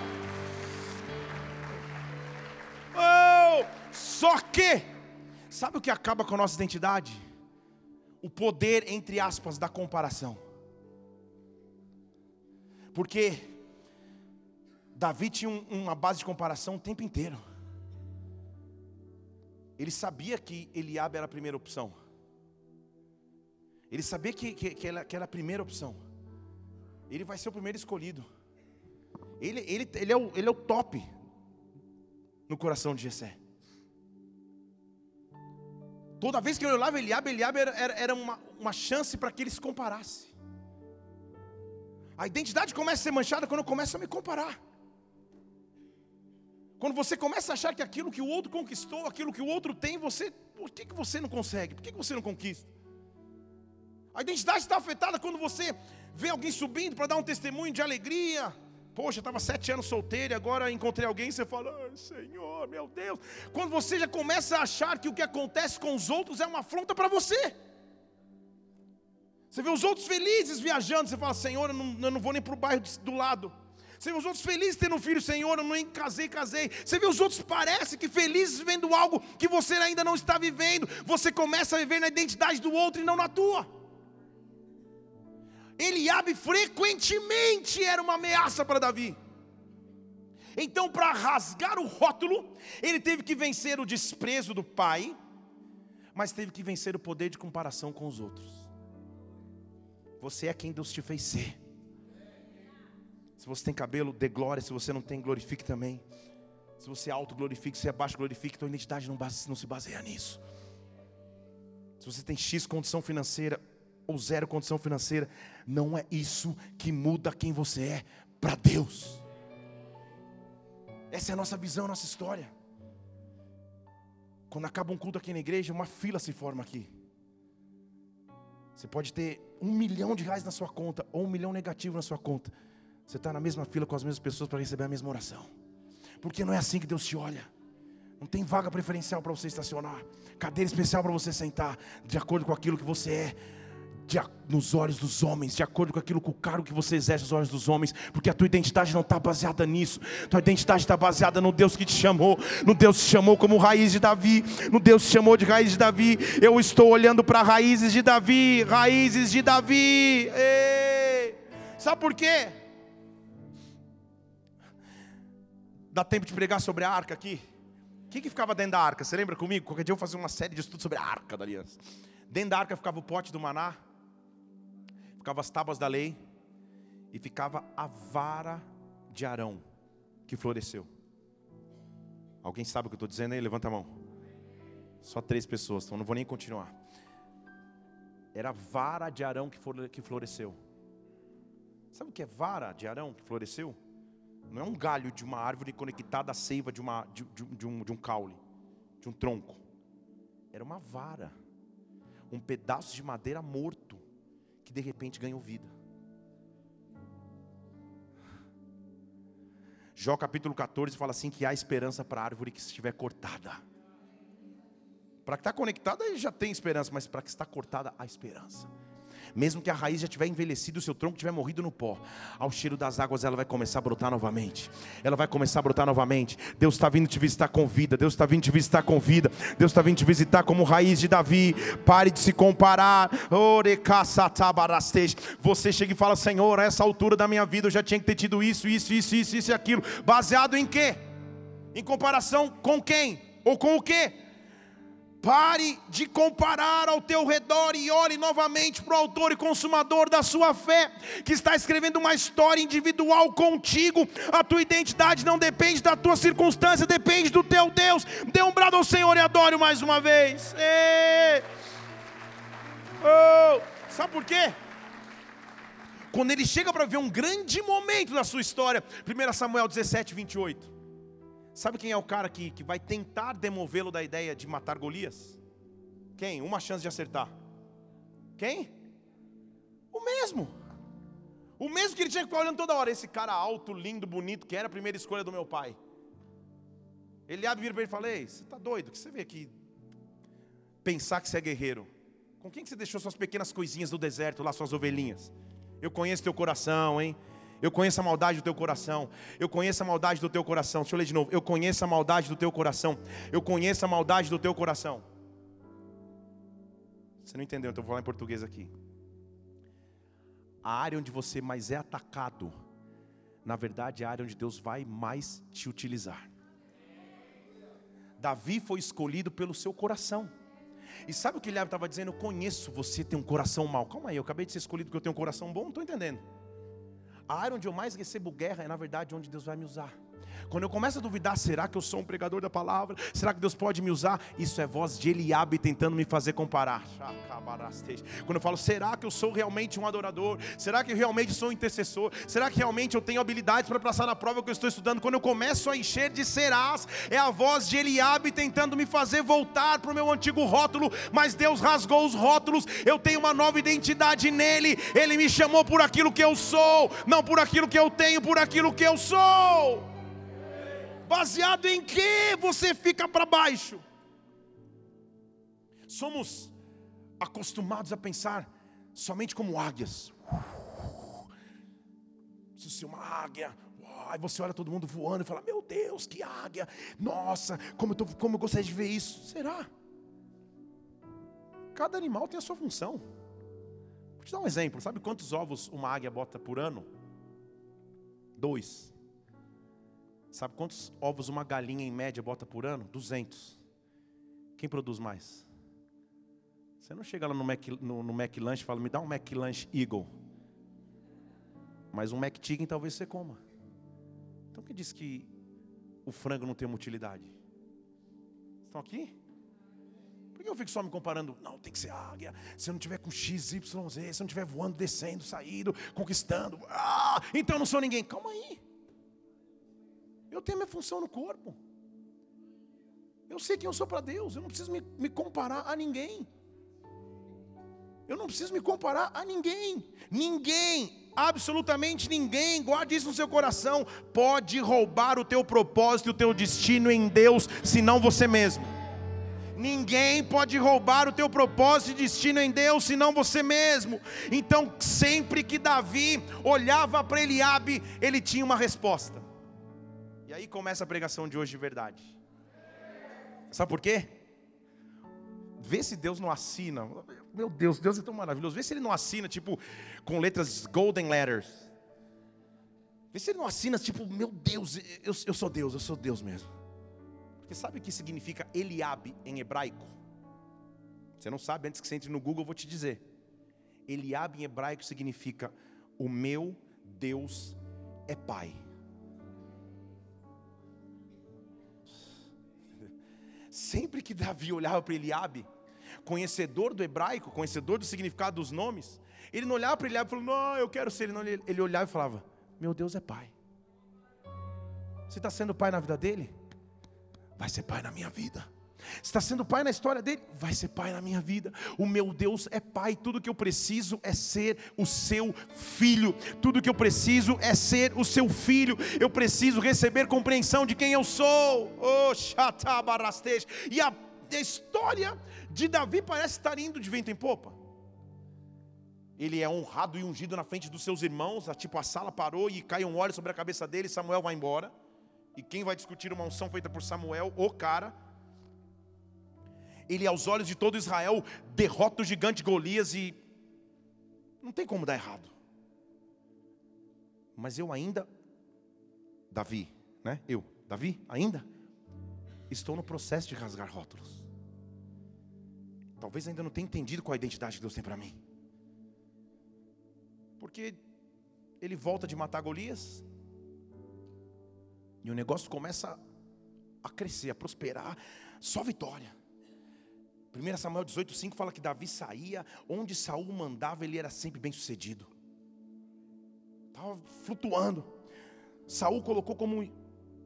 Oh, só que, sabe o que acaba com a nossa identidade? O poder, entre aspas, da comparação. Porque Davi tinha um, uma base de comparação o tempo inteiro. Ele sabia que Eliabe era a primeira opção. Ele sabia que, que, que, ela, que era a primeira opção. Ele vai ser o primeiro escolhido. Ele, ele, ele, é, o, ele é o top no coração de Jessé. Toda vez que eu olhava Eliabe, Eliabe era, era, era uma, uma chance para que ele se comparasse. A identidade começa a ser manchada quando eu começo a me comparar. Quando você começa a achar que aquilo que o outro conquistou, aquilo que o outro tem, você, por que, que você não consegue? Por que, que você não conquista? A identidade está afetada quando você vê alguém subindo para dar um testemunho de alegria. Poxa, estava sete anos solteiro e agora encontrei alguém e você fala, Ai, Senhor, meu Deus. Quando você já começa a achar que o que acontece com os outros é uma afronta para você. Você vê os outros felizes viajando, você fala, Senhor, eu não, eu não vou nem para o bairro do lado. Você vê os outros felizes tendo um filho, Senhor, eu nem casei, casei. Você vê os outros parece que felizes vivendo algo que você ainda não está vivendo. Você começa a viver na identidade do outro e não na tua. Eliabe frequentemente era uma ameaça para Davi. Então, para rasgar o rótulo, ele teve que vencer o desprezo do pai, mas teve que vencer o poder de comparação com os outros. Você é quem Deus te fez ser. Se você tem cabelo, dê glória. Se você não tem, glorifique também. Se você é alto, glorifique. Se é baixo, glorifique. Tua identidade não, base, não se baseia nisso. Se você tem X condição financeira ou zero condição financeira, não é isso que muda quem você é para Deus. Essa é a nossa visão, a nossa história. Quando acaba um culto aqui na igreja, uma fila se forma aqui. Você pode ter um milhão de reais na sua conta ou um milhão negativo na sua conta. Você está na mesma fila com as mesmas pessoas para receber a mesma oração. Porque não é assim que Deus te olha. Não tem vaga preferencial para você estacionar, cadeira especial para você sentar, de acordo com aquilo que você é de, nos olhos dos homens, de acordo com aquilo com o cargo que você exerce nos olhos dos homens, porque a tua identidade não está baseada nisso, tua identidade está baseada no Deus que te chamou, no Deus que te chamou como raiz de Davi, no Deus que te chamou de raiz de Davi. Eu estou olhando para raízes de Davi, raízes de Davi. Ei! Sabe por quê? Dá tempo de pregar sobre a arca aqui? O que, que ficava dentro da arca? Você lembra comigo? Qualquer dia eu vou fazer uma série de estudos sobre a arca da aliança. Dentro da arca ficava o pote do maná, ficava as tábuas da lei e ficava a vara de Arão que floresceu. Alguém sabe o que eu estou dizendo aí? Levanta a mão. Só três pessoas, então não vou nem continuar. Era a vara de Arão que floresceu. Sabe o que é vara de Arão que floresceu? Não é um galho de uma árvore conectada à seiva de, uma, de, de, de, um, de um caule, de um tronco. Era uma vara, um pedaço de madeira morto que de repente ganhou vida. Jó capítulo 14 fala assim que há esperança para a árvore que estiver cortada. Para que está conectada já tem esperança, mas para que está cortada há esperança. Mesmo que a raiz já tiver envelhecido, o seu tronco tiver morrido no pó, ao cheiro das águas ela vai começar a brotar novamente. Ela vai começar a brotar novamente. Deus está vindo te visitar com vida. Deus está vindo te visitar com vida. Deus está vindo te visitar como raiz de Davi. Pare de se comparar. Você chega e fala: Senhor, a essa altura da minha vida eu já tinha que ter tido isso, isso, isso, isso, isso e aquilo. Baseado em quê? Em comparação com quem? Ou com o quê? Pare de comparar ao teu redor e olhe novamente para o autor e consumador da sua fé, que está escrevendo uma história individual contigo. A tua identidade não depende da tua circunstância, depende do teu Deus. Dê um brado ao Senhor e adore mais uma vez. Oh. Sabe por quê? Quando ele chega para ver um grande momento da sua história, 1 Samuel 17, 28. Sabe quem é o cara que, que vai tentar demovê-lo da ideia de matar Golias? Quem? Uma chance de acertar. Quem? O mesmo. O mesmo que ele tinha que ficar olhando toda hora. Esse cara alto, lindo, bonito, que era a primeira escolha do meu pai. Ele abre e vira para ele e fala: Ei, você está doido? que você vê aqui? Pensar que você é guerreiro. Com quem que você deixou suas pequenas coisinhas do deserto, lá suas ovelhinhas? Eu conheço teu coração, hein? Eu conheço a maldade do teu coração. Eu conheço a maldade do teu coração. Deixa eu ler de novo. Eu conheço a maldade do teu coração. Eu conheço a maldade do teu coração. Você não entendeu, então eu vou falar em português aqui. A área onde você mais é atacado, na verdade, é a área onde Deus vai mais te utilizar. Davi foi escolhido pelo seu coração. E sabe o que ele estava dizendo? Eu conheço você tem um coração mau. Calma aí, eu acabei de ser escolhido porque eu tenho um coração bom, não estou entendendo. A área onde eu mais recebo guerra é, na verdade, onde Deus vai me usar. Quando eu começo a duvidar, será que eu sou um pregador da palavra? Será que Deus pode me usar? Isso é voz de Eliabe tentando me fazer comparar. Quando eu falo, será que eu sou realmente um adorador? Será que eu realmente sou um intercessor? Será que realmente eu tenho habilidades para passar na prova que eu estou estudando? Quando eu começo a encher de serás, é a voz de Eliabe tentando me fazer voltar para o meu antigo rótulo, mas Deus rasgou os rótulos, eu tenho uma nova identidade nele, ele me chamou por aquilo que eu sou, não por aquilo que eu tenho, por aquilo que eu sou. Baseado em que você fica para baixo? Somos acostumados a pensar somente como águias. Preciso ser uma águia. Aí você olha todo mundo voando e fala: Meu Deus, que águia! Nossa, como eu, tô, como eu gostaria de ver isso. Será? Cada animal tem a sua função. Vou te dar um exemplo. Sabe quantos ovos uma águia bota por ano? Dois. Sabe quantos ovos uma galinha em média bota por ano? 200. Quem produz mais? Você não chega lá no Mac, no, no Mac Lunch e fala, me dá um Mac Lunch Eagle. Mas um Mac Chicken talvez você coma. Então quem diz que o frango não tem uma utilidade? Estão aqui? Por que eu fico só me comparando? Não, tem que ser águia. Se eu não tiver com X, Y, Z, se eu não estiver voando, descendo, saindo, conquistando, ah, então eu não sou ninguém. Calma aí. Eu tenho minha função no corpo. Eu sei quem eu sou para Deus. Eu não preciso me, me comparar a ninguém. Eu não preciso me comparar a ninguém. Ninguém, absolutamente ninguém, guarde isso no seu coração, pode roubar o teu propósito o teu destino em Deus, senão você mesmo. Ninguém pode roubar o teu propósito e destino em Deus, senão você mesmo. Então, sempre que Davi olhava para Eliabe, ele tinha uma resposta. E aí começa a pregação de hoje de verdade. Sabe por quê? Vê se Deus não assina. Meu Deus, Deus é tão maravilhoso. Vê se ele não assina, tipo, com letras golden letters. Vê se ele não assina, tipo, meu Deus, eu, eu sou Deus, eu sou Deus mesmo. Porque sabe o que significa Eliabe em hebraico? Você não sabe, antes que você entre no Google, eu vou te dizer. Eliabe em hebraico significa: O meu Deus é Pai. Sempre que Davi olhava para Eliabe, conhecedor do hebraico, conhecedor do significado dos nomes, ele não olhava para Eliabe e falou: Não, eu quero ser. Ele, ele olhava e falava: Meu Deus é Pai. Você está sendo pai na vida dele? Vai ser pai na minha vida está sendo pai na história dele, vai ser pai na minha vida. O meu Deus é pai, tudo que eu preciso é ser o seu filho. Tudo que eu preciso é ser o seu filho. Eu preciso receber compreensão de quem eu sou. Oh, E a, a história de Davi parece estar indo de vento em popa. Ele é honrado e ungido na frente dos seus irmãos, tipo a sala parou e cai um óleo sobre a cabeça dele, Samuel vai embora. E quem vai discutir uma unção feita por Samuel? O cara ele, aos olhos de todo Israel, derrota o gigante Golias e não tem como dar errado. Mas eu ainda, Davi, né? Eu, Davi, ainda estou no processo de rasgar rótulos. Talvez ainda não tenha entendido qual a identidade que Deus tem para mim. Porque ele volta de matar Golias e o negócio começa a crescer, a prosperar, só vitória. 1 Samuel 18,5 fala que Davi saía, onde Saul mandava, ele era sempre bem sucedido. Estava flutuando. Saul colocou como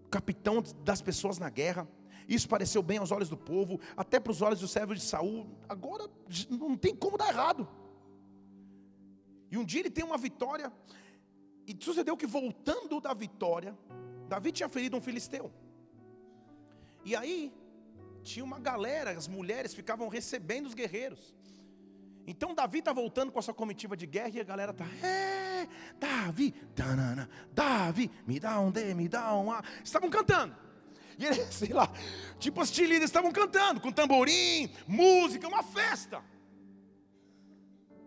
capitão das pessoas na guerra. Isso pareceu bem aos olhos do povo, até para os olhos dos servos de Saul. Agora não tem como dar errado. E um dia ele tem uma vitória. E sucedeu que voltando da vitória, Davi tinha ferido um filisteu. E aí tinha uma galera, as mulheres ficavam recebendo os guerreiros. Então Davi está voltando com a sua comitiva de guerra e a galera está, é, Davi, tanana, Davi, me dá um D, me dá um A. Estavam cantando. E eles, sei lá, tipo as líderes estavam cantando, com tamborim, música, uma festa.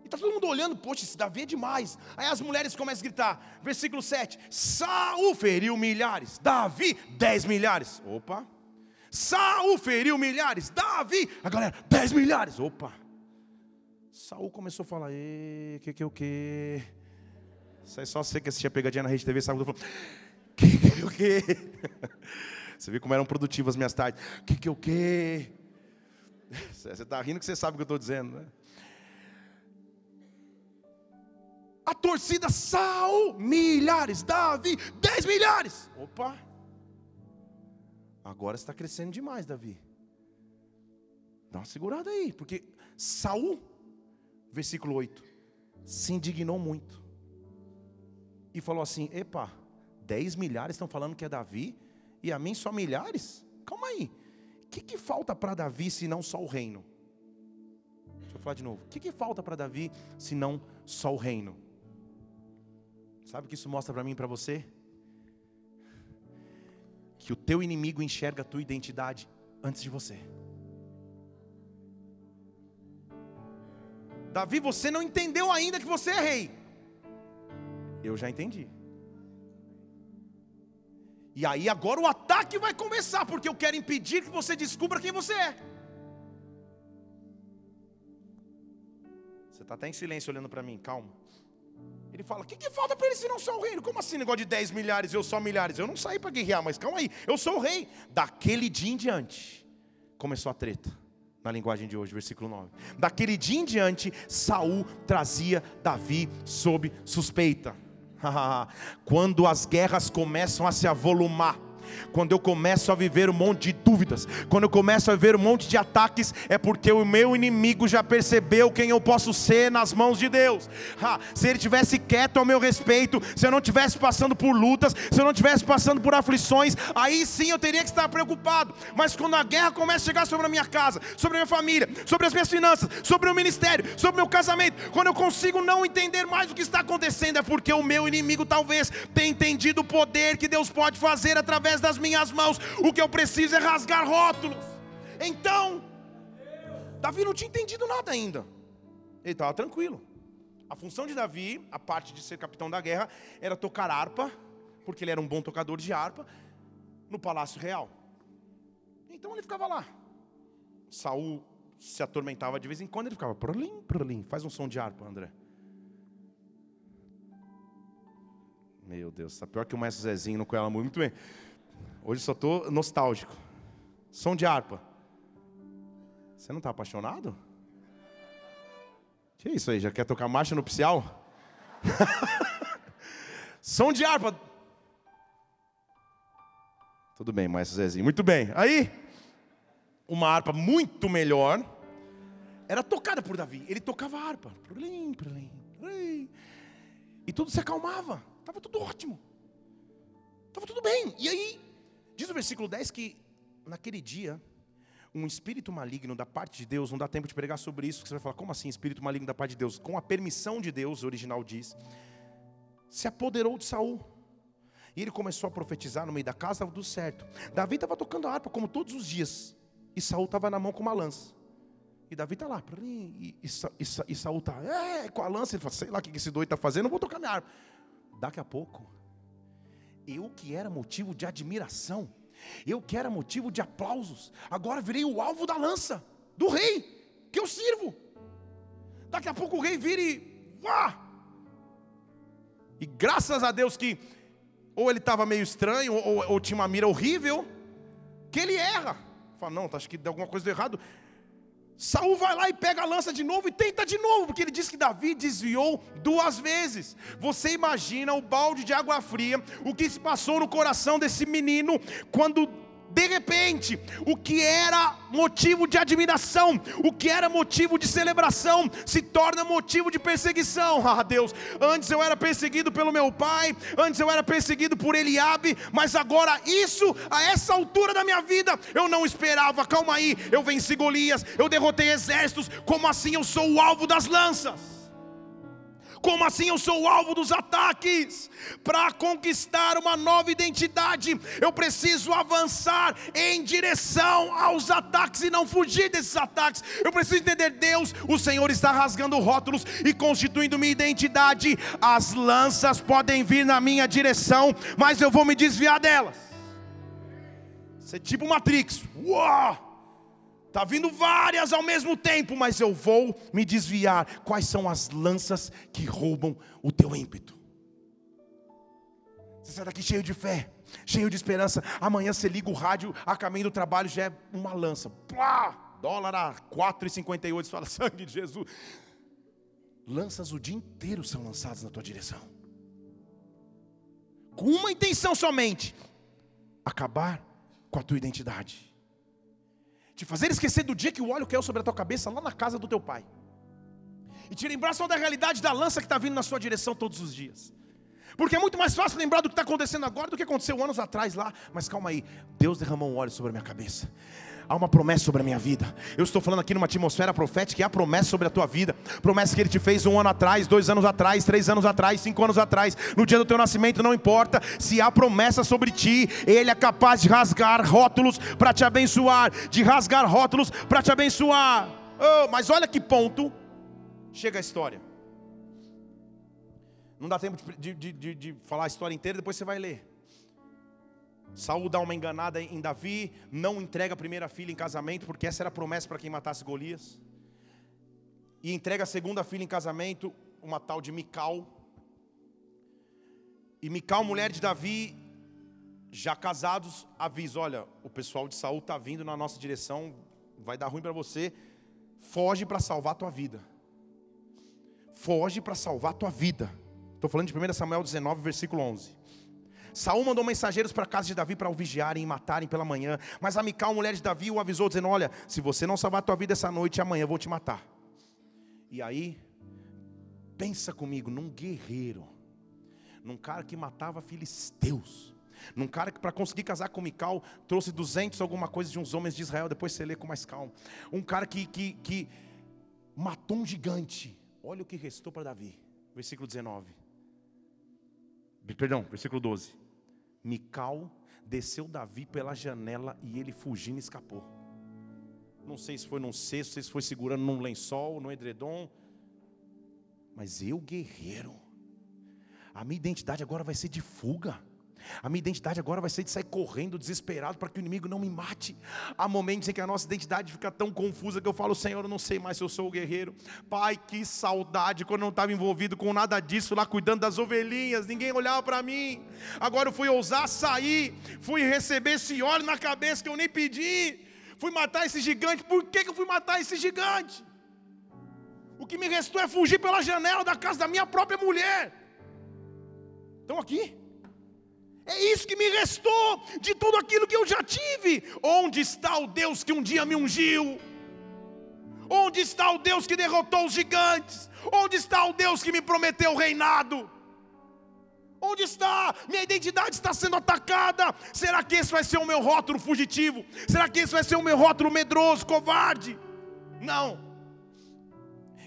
E está todo mundo olhando, poxa, esse Davi é demais. Aí as mulheres começam a gritar, versículo 7: Saul feriu milhares, Davi, dez milhares. Opa! Saul feriu milhares, Davi, a galera, dez milhares. Opa! Saul começou a falar, que que o que? Isso aí só você que assistia pegadinha na rede TV, Saul falou, que que o que? Você viu como eram produtivas minhas tardes. Que que o que? Você está rindo que você sabe o que eu estou dizendo, né? A torcida Saul, milhares, Davi, dez milhares. Opa! Agora está crescendo demais, Davi. Dá uma segurada aí, porque Saul, versículo 8, se indignou muito. E falou assim: Epa, 10 milhares estão falando que é Davi, e a mim só milhares? Calma aí. O que, que falta para Davi se não só o reino? Deixa eu falar de novo. O que, que falta para Davi se não só o reino? Sabe o que isso mostra para mim e para você? Que o teu inimigo enxerga a tua identidade antes de você. Davi, você não entendeu ainda que você é rei. Eu já entendi. E aí agora o ataque vai começar, porque eu quero impedir que você descubra quem você é. Você está até em silêncio olhando para mim, calma. Ele fala: o que, que falta para ele se não sou o reino? Como assim, negócio de 10 milhares, eu só milhares? Eu não saí para guerrear, mas calma aí, eu sou o rei. Daquele dia em diante, começou a treta. Na linguagem de hoje, versículo 9. Daquele dia em diante, Saul trazia Davi sob suspeita. Quando as guerras começam a se avolumar, Quando eu começo a viver um monte de dúvidas, quando eu começo a viver um monte de ataques, é porque o meu inimigo já percebeu quem eu posso ser nas mãos de Deus. Ah, se ele tivesse quieto ao meu respeito, se eu não tivesse passando por lutas, se eu não tivesse passando por aflições, aí sim eu teria que estar preocupado. Mas quando a guerra começa a chegar sobre a minha casa, sobre a minha família, sobre as minhas finanças, sobre o ministério, sobre o meu casamento, quando eu consigo não entender mais o que está acontecendo, é porque o meu inimigo talvez tenha entendido o poder que Deus pode fazer através das minhas mãos. O que eu preciso é rasgar rótulos. Então, Davi não tinha entendido nada ainda. Ele estava tranquilo. A função de Davi, a parte de ser capitão da guerra, era tocar harpa, porque ele era um bom tocador de harpa, no palácio real. Então ele ficava lá. Saul se atormentava de vez em quando, ele ficava prolim, prolim. Faz um som de harpa, André. Meu Deus, está pior que o mestre Zezinho no Coelho Muito bem. Hoje só estou nostálgico. Som de harpa. Você não está apaixonado? Que isso aí? Já quer tocar marcha nupcial? Som de harpa. Tudo bem, Maestro Zezinho. Muito bem. Aí, uma harpa muito melhor era tocada por Davi. Ele tocava a harpa. E tudo se acalmava. Estava tudo ótimo. Estava tudo bem. E aí, diz o versículo 10 que naquele dia, um espírito maligno da parte de Deus, não dá tempo de pregar sobre isso, você vai falar, como assim espírito maligno da parte de Deus? Com a permissão de Deus, o original diz, se apoderou de Saul. E ele começou a profetizar no meio da casa, tudo certo. Davi estava tocando a harpa como todos os dias. E Saul estava na mão com uma lança. E Davi está lá. E, e, e, e Saul está, é, com a lança. Ele fala, sei lá o que esse doido está fazendo, não vou tocar minha harpa. Daqui a pouco, eu que era motivo de admiração, eu que era motivo de aplausos, agora virei o alvo da lança do rei que eu sirvo. Daqui a pouco o rei vira e. Uá! E graças a Deus que ou ele estava meio estranho, ou, ou, tinha uma mira horrível, que ele erra. Fala, não, acho que deu alguma coisa errado. Saul vai lá e pega a lança de novo e tenta de novo, porque ele diz que Davi desviou duas vezes. Você imagina o balde de água fria, o que se passou no coração desse menino quando de repente, o que era motivo de admiração, o que era motivo de celebração, se torna motivo de perseguição. Ah, Deus, antes eu era perseguido pelo meu pai, antes eu era perseguido por Eliabe, mas agora isso, a essa altura da minha vida, eu não esperava. Calma aí, eu venci Golias, eu derrotei exércitos, como assim eu sou o alvo das lanças? Como assim eu sou alvo dos ataques? Para conquistar uma nova identidade, eu preciso avançar em direção aos ataques e não fugir desses ataques. Eu preciso entender Deus, o Senhor está rasgando rótulos e constituindo minha identidade. As lanças podem vir na minha direção, mas eu vou me desviar delas. Isso é tipo Matrix. Uau! Está vindo várias ao mesmo tempo, mas eu vou me desviar. Quais são as lanças que roubam o teu ímpeto? Você sai daqui cheio de fé, cheio de esperança. Amanhã você liga o rádio, a caminho do trabalho já é uma lança. Plá! Dólar a 4,58. Você fala, sangue de Jesus. Lanças o dia inteiro são lançadas na tua direção. Com uma intenção somente: acabar com a tua identidade te fazer esquecer do dia que o óleo caiu sobre a tua cabeça lá na casa do teu pai, e te lembrar só da realidade da lança que está vindo na sua direção todos os dias. Porque é muito mais fácil lembrar do que está acontecendo agora do que aconteceu anos atrás lá. Mas calma aí, Deus derramou um óleo sobre a minha cabeça. Há uma promessa sobre a minha vida. Eu estou falando aqui numa atmosfera profética e há promessa sobre a tua vida. Promessa que Ele te fez um ano atrás, dois anos atrás, três anos atrás, cinco anos atrás. No dia do teu nascimento, não importa. Se há promessa sobre ti, Ele é capaz de rasgar rótulos para te abençoar. De rasgar rótulos para te abençoar. Oh, mas olha que ponto chega a história. Não dá tempo de, de, de, de falar a história inteira, depois você vai ler. Saul dá uma enganada em Davi, não entrega a primeira filha em casamento, porque essa era a promessa para quem matasse Golias. E entrega a segunda filha em casamento, uma tal de Mical. E Mical, mulher de Davi, já casados, avisa: olha, o pessoal de Saul está vindo na nossa direção, vai dar ruim para você. Foge para salvar a tua vida. Foge para salvar a tua vida. Estou falando de 1 Samuel 19, versículo 11. Saul mandou mensageiros para a casa de Davi para o vigiarem e matarem pela manhã. Mas a Mical, mulher de Davi, o avisou, dizendo: Olha, se você não salvar a tua vida essa noite, amanhã eu vou te matar. E aí, pensa comigo num guerreiro, num cara que matava filisteus, num cara que para conseguir casar com Mical trouxe 200 alguma coisa de uns homens de Israel. Depois você lê com mais calma. Um cara que, que, que matou um gigante. Olha o que restou para Davi. Versículo 19. Perdão, versículo 12. Mical desceu Davi pela janela e ele fugindo escapou. Não sei se foi num cesto, se foi segurando num lençol, no edredom. Mas eu, guerreiro, a minha identidade agora vai ser de fuga. A minha identidade agora vai ser de sair correndo desesperado para que o inimigo não me mate. Há momentos em que a nossa identidade fica tão confusa que eu falo, Senhor, eu não sei mais se eu sou o guerreiro. Pai, que saudade quando eu não estava envolvido com nada disso, lá cuidando das ovelhinhas, ninguém olhava para mim. Agora eu fui ousar sair, fui receber esse óleo na cabeça que eu nem pedi. Fui matar esse gigante. Por que, que eu fui matar esse gigante? O que me restou é fugir pela janela da casa da minha própria mulher. Estão aqui? É isso que me restou de tudo aquilo que eu já tive. Onde está o Deus que um dia me ungiu? Onde está o Deus que derrotou os gigantes? Onde está o Deus que me prometeu o reinado? Onde está? Minha identidade está sendo atacada. Será que esse vai ser o meu rótulo fugitivo? Será que esse vai ser o meu rótulo medroso, covarde? Não.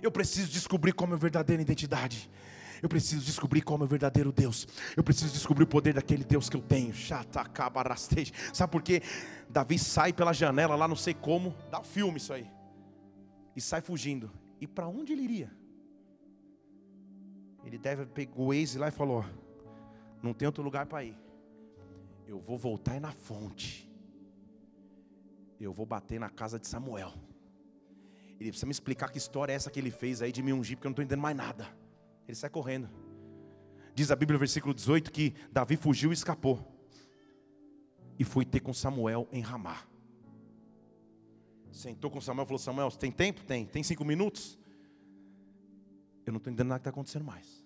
Eu preciso descobrir qual é a minha verdadeira identidade. Eu preciso descobrir qual é o meu verdadeiro Deus. Eu preciso descobrir o poder daquele Deus que eu tenho. Sabe por quê? Davi sai pela janela lá, não sei como, dá um filme isso aí. E sai fugindo. E para onde ele iria? Ele deve pegar o Waze lá e falou: Não tem outro lugar para ir. Eu vou voltar na fonte. Eu vou bater na casa de Samuel. Ele precisa me explicar que história é essa que ele fez aí de me ungir, porque eu não estou entendendo mais nada. Ele sai correndo. Diz a Bíblia, no versículo 18, que Davi fugiu e escapou. E foi ter com Samuel em Ramá. Sentou com Samuel e falou: Samuel, tem tempo? Tem. Tem cinco minutos? Eu não estou entendendo nada que está acontecendo mais.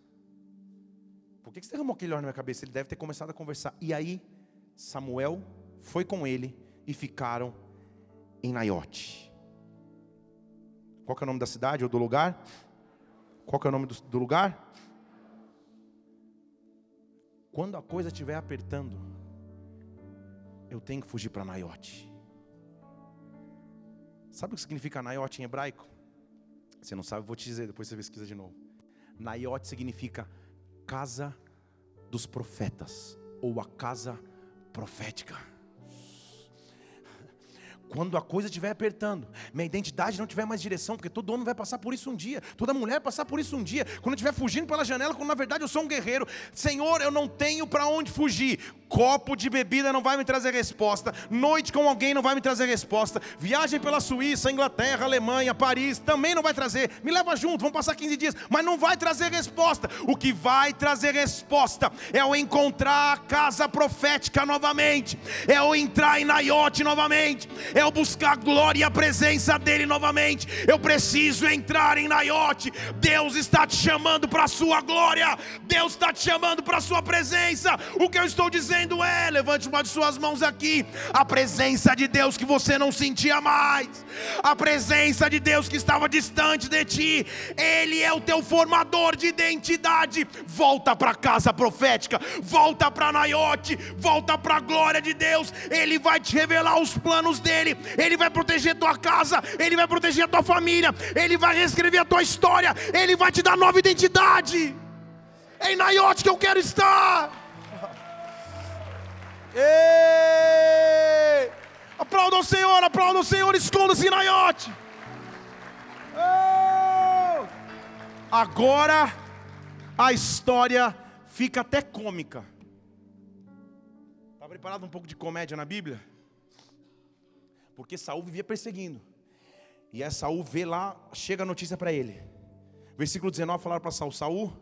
Por que você derramou aquele óleo na minha cabeça? Ele deve ter começado a conversar. E aí, Samuel foi com ele e ficaram em Naiote. Qual é o nome da cidade ou do lugar? Qual que é o nome do, do lugar? Quando a coisa estiver apertando, eu tenho que fugir para Naiote. Sabe o que significa Naiote em hebraico? Você não sabe, vou te dizer, depois você pesquisa de novo. Naiote significa casa dos profetas, ou a casa profética quando a coisa estiver apertando, minha identidade não tiver mais direção, porque todo homem vai passar por isso um dia, toda mulher vai passar por isso um dia, quando eu estiver fugindo pela janela, quando na verdade eu sou um guerreiro, Senhor, eu não tenho para onde fugir, copo de bebida não vai me trazer resposta, noite com alguém não vai me trazer resposta, viagem pela Suíça, Inglaterra, Alemanha, Paris, também não vai trazer, me leva junto, vamos passar 15 dias, mas não vai trazer resposta, o que vai trazer resposta é o encontrar a casa profética novamente, é o entrar em Naiote novamente, é eu buscar a glória e a presença dEle novamente. Eu preciso entrar em Naiote. Deus está te chamando para a sua glória. Deus está te chamando para a sua presença. O que eu estou dizendo é: levante uma de suas mãos aqui. A presença de Deus que você não sentia mais. A presença de Deus que estava distante de ti. Ele é o teu formador de identidade. Volta para a casa profética. Volta para Naiote. Volta para a glória de Deus. Ele vai te revelar os planos dele dele, Ele vai proteger tua casa, Ele vai proteger a tua família, Ele vai reescrever a tua história, Ele vai te dar nova identidade. É em Naiote que eu quero estar. Ei! Aplauda o Senhor, aplauda o Senhor, esconda-se em Naiote. Agora a história fica até cômica. Está preparado um pouco de comédia na Bíblia? Porque Saul vivia perseguindo. E aí Saul vê lá, chega a notícia para ele. Versículo 19 falaram para Saul: Saul,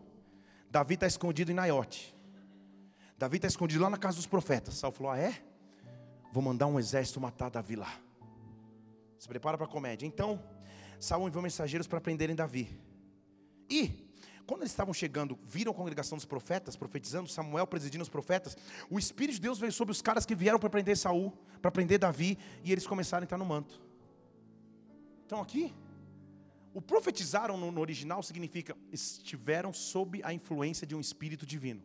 Davi está escondido em Naiote. Davi está escondido lá na casa dos profetas. Saul falou: Ah, é? Vou mandar um exército matar Davi lá. Se prepara para a comédia. Então, Saul enviou mensageiros para prenderem Davi. E, Quando eles estavam chegando, viram a congregação dos profetas, profetizando, Samuel presidindo os profetas, o Espírito de Deus veio sobre os caras que vieram para prender Saul, para prender Davi, e eles começaram a entrar no manto. Então aqui, o profetizaram no, no original significa estiveram sob a influência de um espírito divino.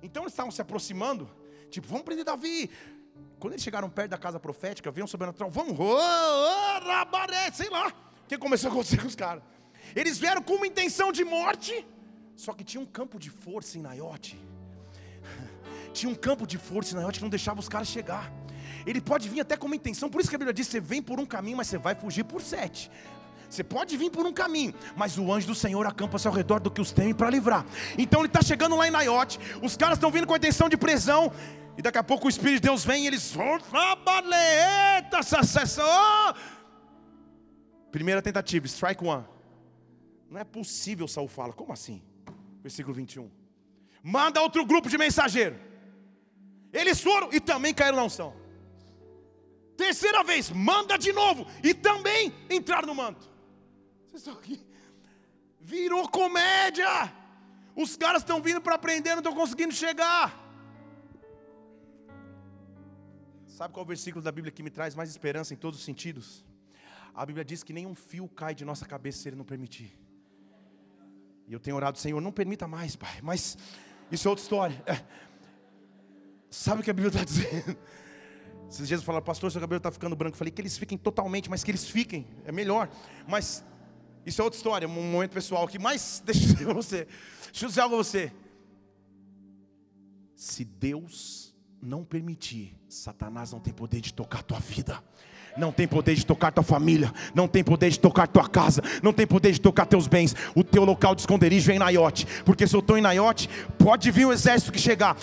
Então eles estavam se aproximando, tipo, vamos prender Davi. Quando eles chegaram perto da casa profética, veio um sobrenatural, vamos, oh, oh, rabaré, sei lá. O que começou a acontecer com os caras? Eles vieram com uma intenção de morte, só que tinha um campo de força em Naiote. Tinha um campo de força em Naiote que não deixava os caras chegar. Ele pode vir até com uma intenção, por isso que a Bíblia diz: você vem por um caminho, mas você vai fugir por sete. Você pode vir por um caminho, mas o anjo do Senhor acampa-se ao redor do que os teme para livrar. Então ele está chegando lá em Naiote, os caras estão vindo com a intenção de prisão, e daqui a pouco o Espírito de Deus vem e eles. Primeira tentativa, strike one. Não é possível, Saul fala. Como assim? Versículo 21. Manda outro grupo de mensageiro. Eles foram e também caíram na unção. Terceira vez, manda de novo e também entraram no manto. Vocês estão aqui? Virou comédia. Os caras estão vindo para aprender, não estão conseguindo chegar. Sabe qual é o versículo da Bíblia que me traz mais esperança em todos os sentidos? A Bíblia diz que nenhum fio cai de nossa cabeça se Ele não permitir. E eu tenho orado, Senhor, não permita mais, Pai. Mas isso é outra história. É. Sabe o que a Bíblia está dizendo? Esses dias falaram, pastor, seu cabelo está ficando branco. Eu falei que eles fiquem totalmente, mas que eles fiquem, é melhor. Mas isso é outra história, um momento pessoal aqui. Mas deixa eu dizer para você, deixa eu dizer algo a você. Se Deus não permitir, Satanás não tem poder de tocar a tua vida não tem poder de tocar tua família, não tem poder de tocar tua casa, não tem poder de tocar teus bens. O teu local de esconderijo é em Naiote, porque se eu estou em Naiote, pode vir um exército que chegar,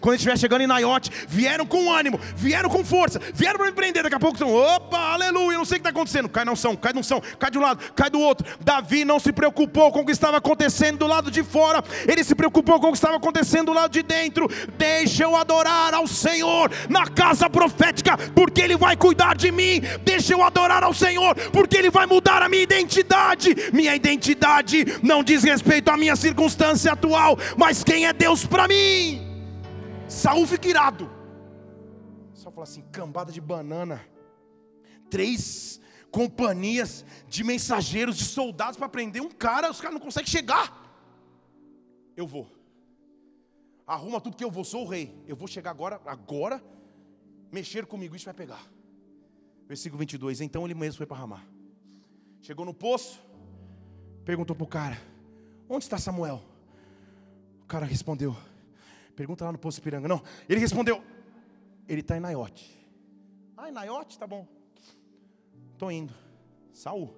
quando estiver chegando em Naiote, vieram com ânimo, vieram com força, vieram para me prender. Daqui a pouco estão, opa, aleluia, não sei o que está acontecendo. Cai não são, cai não são, cai de um lado, cai do outro. Davi não se preocupou com o que estava acontecendo do lado de fora, ele se preocupou com o que estava acontecendo do lado de dentro. Deixa eu adorar ao Senhor na casa profética, porque Ele vai cuidar de mim. Deixa eu adorar ao Senhor, porque Ele vai mudar a minha identidade. Minha identidade não diz respeito à minha circunstância atual, mas quem é Deus para mim. Saul fica irado. Só fala assim: cambada de banana. Três companhias de mensageiros, de soldados para prender um cara, os caras não conseguem chegar. Eu vou. Arruma tudo que eu vou, sou o rei. Eu vou chegar agora, agora, mexer comigo, isso vai pegar. Versículo 22. Então ele mesmo foi para Ramá. Chegou no poço, perguntou para o cara: Onde está Samuel? O cara respondeu: Pergunta lá no Poço Piranga. Não, ele respondeu: Ele está em Naiote. Ah, em Naiote? Tá bom. Estou indo. Saul.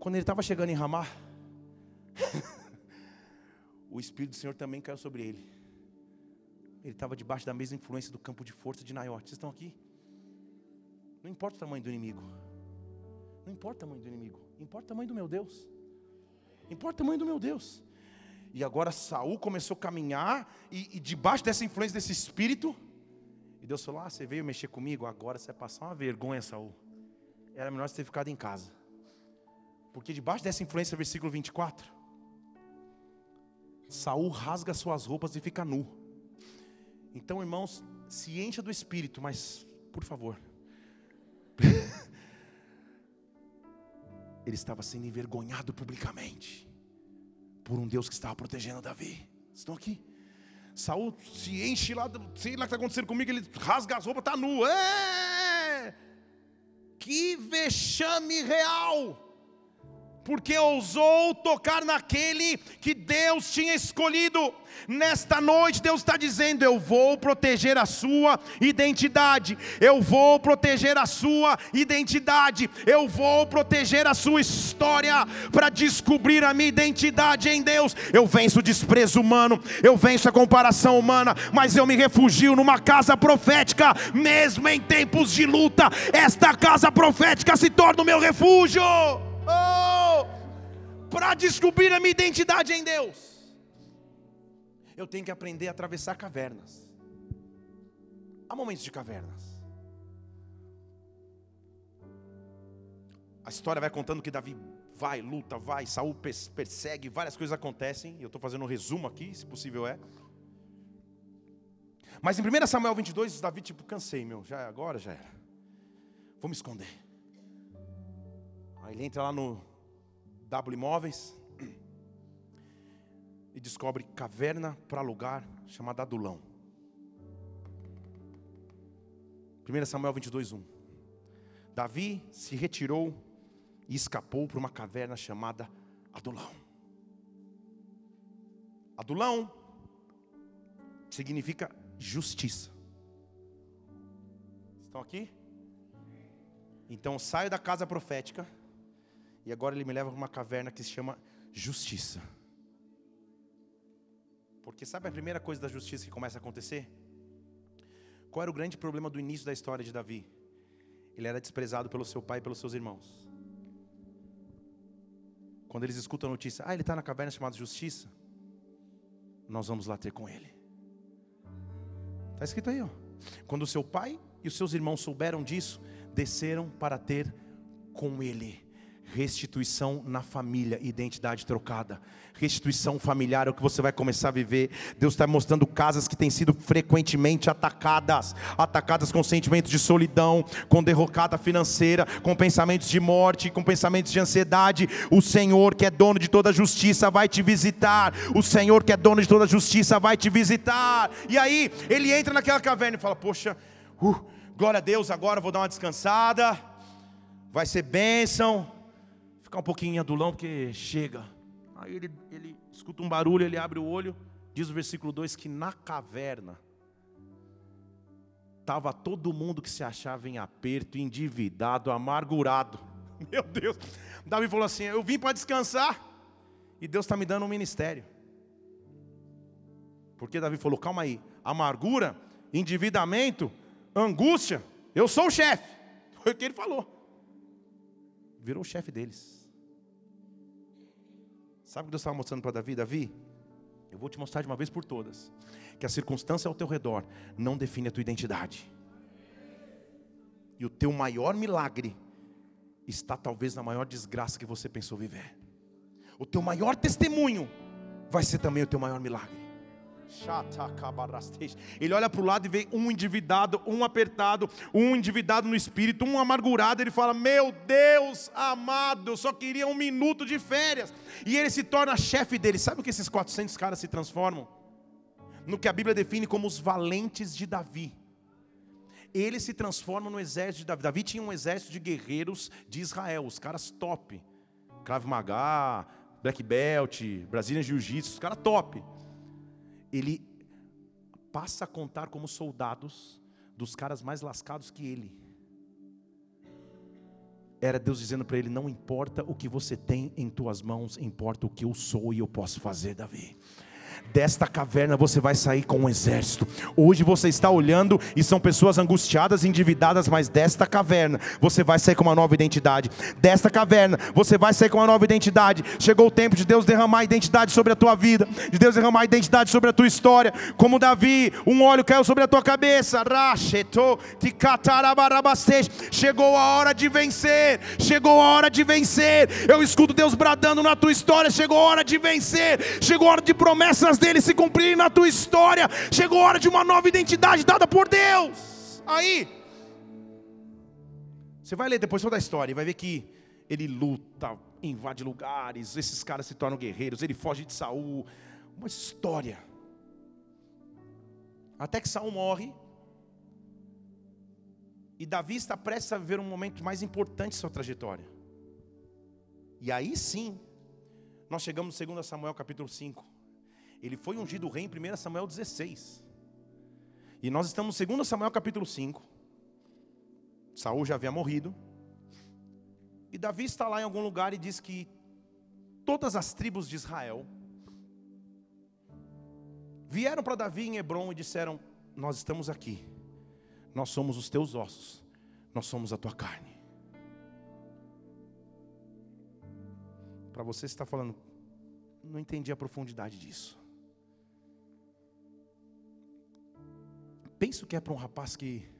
Quando ele estava chegando em Ramá, o Espírito do Senhor também caiu sobre ele. Ele estava debaixo da mesma influência do campo de força de Naiote. Vocês estão aqui? Não importa o tamanho do inimigo. Não importa o tamanho do inimigo. Importa o tamanho do meu Deus. Importa o tamanho do meu Deus. E agora Saul começou a caminhar e, e debaixo dessa influência desse espírito, e Deus falou: Ah, você veio mexer comigo, agora você vai passar uma vergonha, Saul. Era melhor você ter ficado em casa. Porque debaixo dessa influência, versículo 24, Saul rasga suas roupas e fica nu. Então, irmãos, se encha do espírito, mas por favor. Ele estava sendo envergonhado publicamente por um Deus que estava protegendo Davi. Estão aqui? Saul se enche lá, sei lá o que está acontecendo comigo, ele rasga as roupas, está nu. É! Que vexame real! Porque ousou tocar naquele que Deus tinha escolhido. Nesta noite, Deus está dizendo: Eu vou proteger a sua identidade, eu vou proteger a sua identidade, eu vou proteger a sua história para descobrir a minha identidade em Deus. Eu venço o desprezo humano, eu venço a comparação humana, mas eu me refugio numa casa profética, mesmo em tempos de luta. Esta casa profética se torna o meu refúgio. Oh! Para descobrir a minha identidade em Deus, eu tenho que aprender a atravessar cavernas. Há momentos de cavernas. A história vai contando que Davi vai, luta, vai. Saul persegue, várias coisas acontecem. Eu estou fazendo um resumo aqui, se possível é. Mas em 1 Samuel 22, Davi, tipo, cansei, meu, já agora já era. Vou me esconder. Aí ele entra lá no W Imóveis e descobre caverna para alugar chamada Adulão. 1 Samuel 22, 1. Davi se retirou e escapou para uma caverna chamada Adulão. Adulão significa justiça. Estão aqui? Então saio da casa profética e agora ele me leva para uma caverna que se chama justiça. Porque sabe a primeira coisa da justiça que começa a acontecer? Qual era o grande problema do início da história de Davi? Ele era desprezado pelo seu pai e pelos seus irmãos. Quando eles escutam a notícia, ah, ele está na caverna chamada Justiça, nós vamos lá ter com ele. Está escrito aí, ó. Quando o seu pai e os seus irmãos souberam disso, desceram para ter com ele restituição na família, identidade trocada. Restituição familiar é o que você vai começar a viver. Deus está mostrando casas que têm sido frequentemente atacadas atacadas com sentimentos de solidão, com derrocada financeira, com pensamentos de morte, com pensamentos de ansiedade. O Senhor, que é dono de toda justiça, vai te visitar. O Senhor, que é dono de toda justiça, vai te visitar. E aí, ele entra naquela caverna e fala: Poxa, uh, glória a Deus, agora vou dar uma descansada. Vai ser bênção ficar um pouquinho adulão, porque chega. Aí ele, ele escuta um barulho, ele abre o olho, diz o versículo 2 que na caverna estava todo mundo que se achava em aperto, endividado, amargurado. Meu Deus, Davi falou assim: Eu vim para descansar, e Deus está me dando um ministério. Porque Davi falou: Calma aí, amargura, endividamento, angústia, eu sou o chefe. Foi o que ele falou. Virou o chefe deles. Sabe o que Deus estava mostrando para Davi? Davi, eu vou te mostrar de uma vez por todas que a circunstância ao teu redor não define a tua identidade. E o teu maior milagre está talvez na maior desgraça que você pensou viver. O teu maior testemunho vai ser também o teu maior milagre. Ele olha para o lado e vê um endividado, um apertado, um endividado no espírito, um amargurado. Ele fala: Meu Deus amado, eu só queria um minuto de férias. E ele se torna chefe dele. Sabe o que esses 400 caras se transformam? No que a Bíblia define como os valentes de Davi. Eles se transformam no exército de Davi. Davi tinha um exército de guerreiros de Israel, os caras top. Krav Maga, Black Belt, Brasília Jiu-Jitsu, os caras top ele passa a contar como soldados dos caras mais lascados que ele. Era Deus dizendo para ele: Não importa o que você tem em tuas mãos, importa o que eu sou e eu posso fazer, Davi. Desta caverna você vai sair com um exército. Hoje você está olhando e são pessoas angustiadas, endividadas, mas desta caverna você vai sair com uma nova identidade. Desta caverna você vai sair com uma nova identidade. Chegou o tempo de Deus derramar identidade sobre a tua vida, de Deus derramar identidade sobre a tua história. Como Davi, um óleo caiu sobre a tua cabeça. Chegou a hora de vencer. Chegou a hora de vencer. Eu escuto Deus bradando na tua história. Chegou a hora de vencer. Chegou a hora de promessas dele se cumprirem na tua história. Chegou a hora de uma nova identidade dada por Deus. Aí, você vai ler depois toda a história e vai ver que ele luta, invade lugares, esses caras se tornam guerreiros, ele foge de Saul. Uma história. Até que Saul morre. E Davi está prestes a viver um momento mais importante de sua trajetória. E aí sim, nós chegamos no 2 Samuel capítulo 5. Ele foi ungido rei em 1 Samuel 16. E nós estamos em 2 Samuel capítulo 5. Saul já havia morrido. E Davi está lá em algum lugar e diz que todas as tribos de Israel vieram para Davi em Hebron e disseram: Nós estamos aqui, nós somos os teus ossos, nós somos a tua carne. Para você está falando, não entendi a profundidade disso. Penso que é para um rapaz que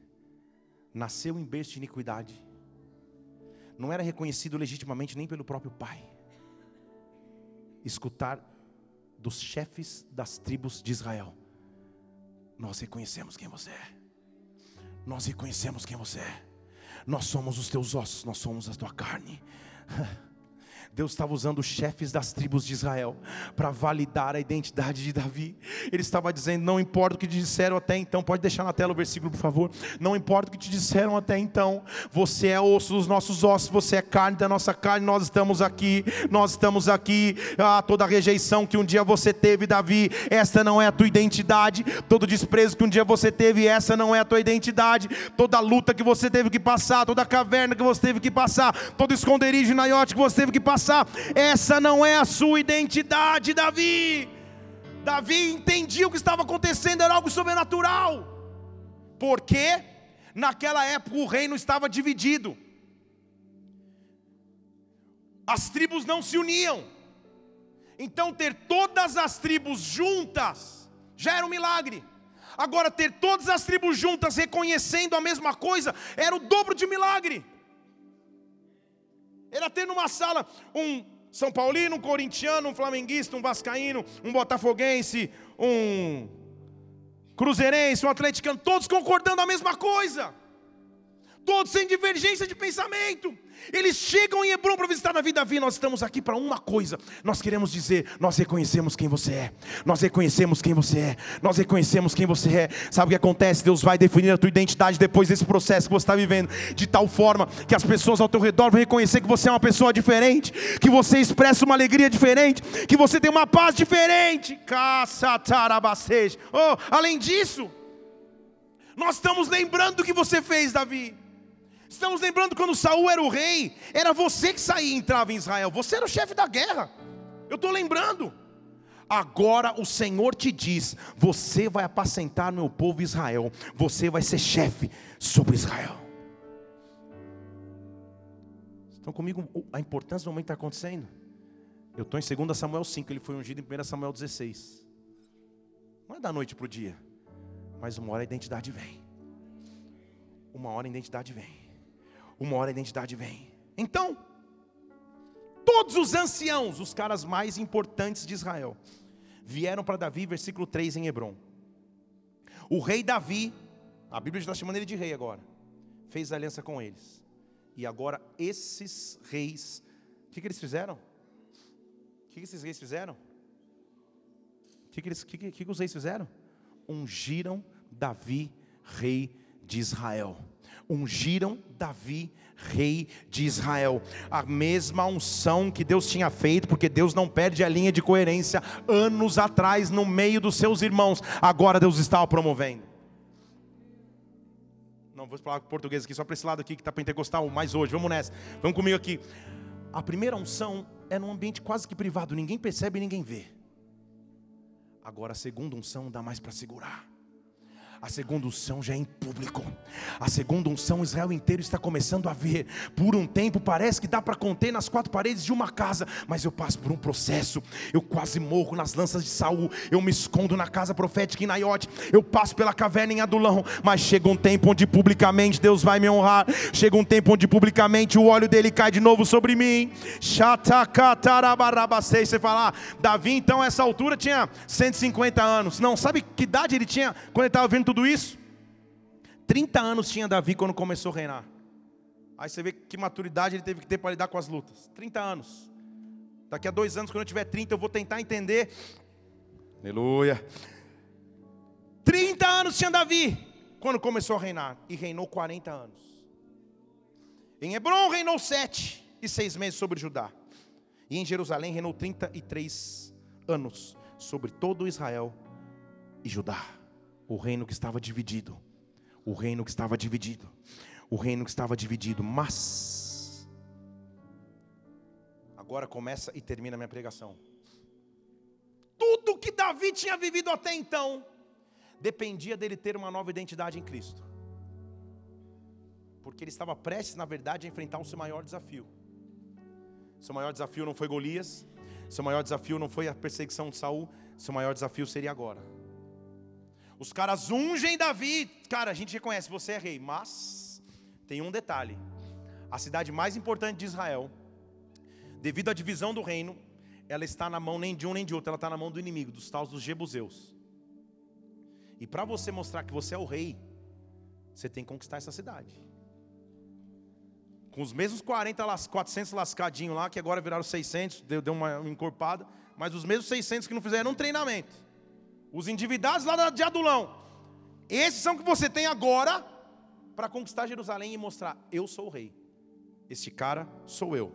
nasceu em berço de iniquidade, não era reconhecido legitimamente nem pelo próprio pai. escutar dos chefes das tribos de Israel: Nós reconhecemos quem você é. Nós reconhecemos quem você é. Nós somos os teus ossos, nós somos a tua carne. Deus estava usando os chefes das tribos de Israel para validar a identidade de Davi. Ele estava dizendo: Não importa o que te disseram até então, pode deixar na tela o versículo, por favor. Não importa o que te disseram até então, você é osso dos nossos ossos, você é carne da nossa carne, nós estamos aqui, nós estamos aqui. Ah, toda a rejeição que um dia você teve, Davi, essa não é a tua identidade. Todo desprezo que um dia você teve, essa não é a tua identidade. Toda luta que você teve que passar, toda caverna que você teve que passar, todo esconderijo na iote que você teve que passar Essa não é a sua identidade, Davi. Davi entendia o que estava acontecendo, era algo sobrenatural. Porque naquela época o reino estava dividido. As tribos não se uniam. Então ter todas as tribos juntas já era um milagre. Agora ter todas as tribos juntas reconhecendo a mesma coisa era o dobro de milagre. Era ter numa sala um São Paulino, um corintiano, um flamenguista, um vascaíno, um botafoguense, um cruzeirense, um atleticano, todos concordando a mesma coisa. Todos sem divergência de pensamento. Eles chegam em Hebron para visitar Davi. Davi, nós estamos aqui para uma coisa. Nós queremos dizer, nós reconhecemos quem você é. Nós reconhecemos quem você é. Nós reconhecemos quem você é. Sabe o que acontece? Deus vai definir a tua identidade depois desse processo que você está vivendo, de tal forma que as pessoas ao teu redor vão reconhecer que você é uma pessoa diferente, que você expressa uma alegria diferente, que você tem uma paz diferente. Oh, além disso, nós estamos lembrando do que você fez, Davi. Estamos lembrando quando Saul era o rei, era você que saía e entrava em Israel, você era o chefe da guerra. Eu estou lembrando. Agora o Senhor te diz: você vai apacentar meu povo Israel, você vai ser chefe sobre Israel. Estão comigo a importância do momento que está acontecendo? Eu estou em 2 Samuel 5, ele foi ungido em 1 Samuel 16. Não é da noite para o dia, mas uma hora a identidade vem. Uma hora a identidade vem uma hora a identidade vem. Então, todos os anciãos, os caras mais importantes de Israel, vieram para Davi, versículo 3 em Hebron. O rei Davi, a Bíblia está chamando ele de rei agora, fez aliança com eles. E agora esses reis, o que, que eles fizeram? O que, que esses reis fizeram? O que, que, que, que, que os reis fizeram? Ungiram Davi, rei de Israel ungiram Davi rei de Israel. A mesma unção que Deus tinha feito, porque Deus não perde a linha de coerência anos atrás no meio dos seus irmãos, agora Deus estava promovendo. Não vou falar português aqui, só para esse lado aqui que está pentecostal, mais hoje, vamos nessa, vamos comigo aqui. A primeira unção é num ambiente quase que privado, ninguém percebe, ninguém vê. Agora a segunda unção dá mais para segurar. A segunda unção já é em público. A segunda unção Israel inteiro está começando a ver. Por um tempo parece que dá para conter nas quatro paredes de uma casa, mas eu passo por um processo. Eu quase morro nas lanças de Saul. Eu me escondo na casa profética em Naiote. Eu passo pela caverna em Adulão, mas chega um tempo onde publicamente Deus vai me honrar. Chega um tempo onde publicamente o óleo dele cai de novo sobre mim. Você fala, ah, Davi então essa altura tinha 150 anos. Não, sabe que idade ele tinha quando ele estava vendo tudo isso? 30 anos tinha Davi quando começou a reinar. Aí você vê que maturidade ele teve que ter para lidar com as lutas. 30 anos. Daqui a dois anos, quando eu tiver 30, eu vou tentar entender. Aleluia. 30 anos tinha Davi quando começou a reinar. E reinou 40 anos. Em Hebron reinou sete e seis meses sobre Judá. E em Jerusalém reinou 33 anos sobre todo Israel e Judá o reino que estava dividido. O reino que estava dividido. O reino que estava dividido. Mas. Agora começa e termina a minha pregação. Tudo que Davi tinha vivido até então dependia dele ter uma nova identidade em Cristo. Porque ele estava prestes, na verdade, a enfrentar o seu maior desafio. Seu maior desafio não foi Golias, seu maior desafio não foi a perseguição de Saul, seu maior desafio seria agora. Os caras ungem Davi. Cara, a gente reconhece, você é rei. Mas tem um detalhe: a cidade mais importante de Israel, devido à divisão do reino, ela está na mão nem de um nem de outro, ela está na mão do inimigo, dos tais dos jebuseus. E para você mostrar que você é o rei, você tem que conquistar essa cidade. Com os mesmos 40, 400 lascadinhos lá, que agora viraram 600, deu, deu uma encorpada, mas os mesmos 600 que não fizeram um treinamento. Os endividados lá de Adulão. Esses são que você tem agora para conquistar Jerusalém e mostrar: eu sou o rei. Este cara sou eu.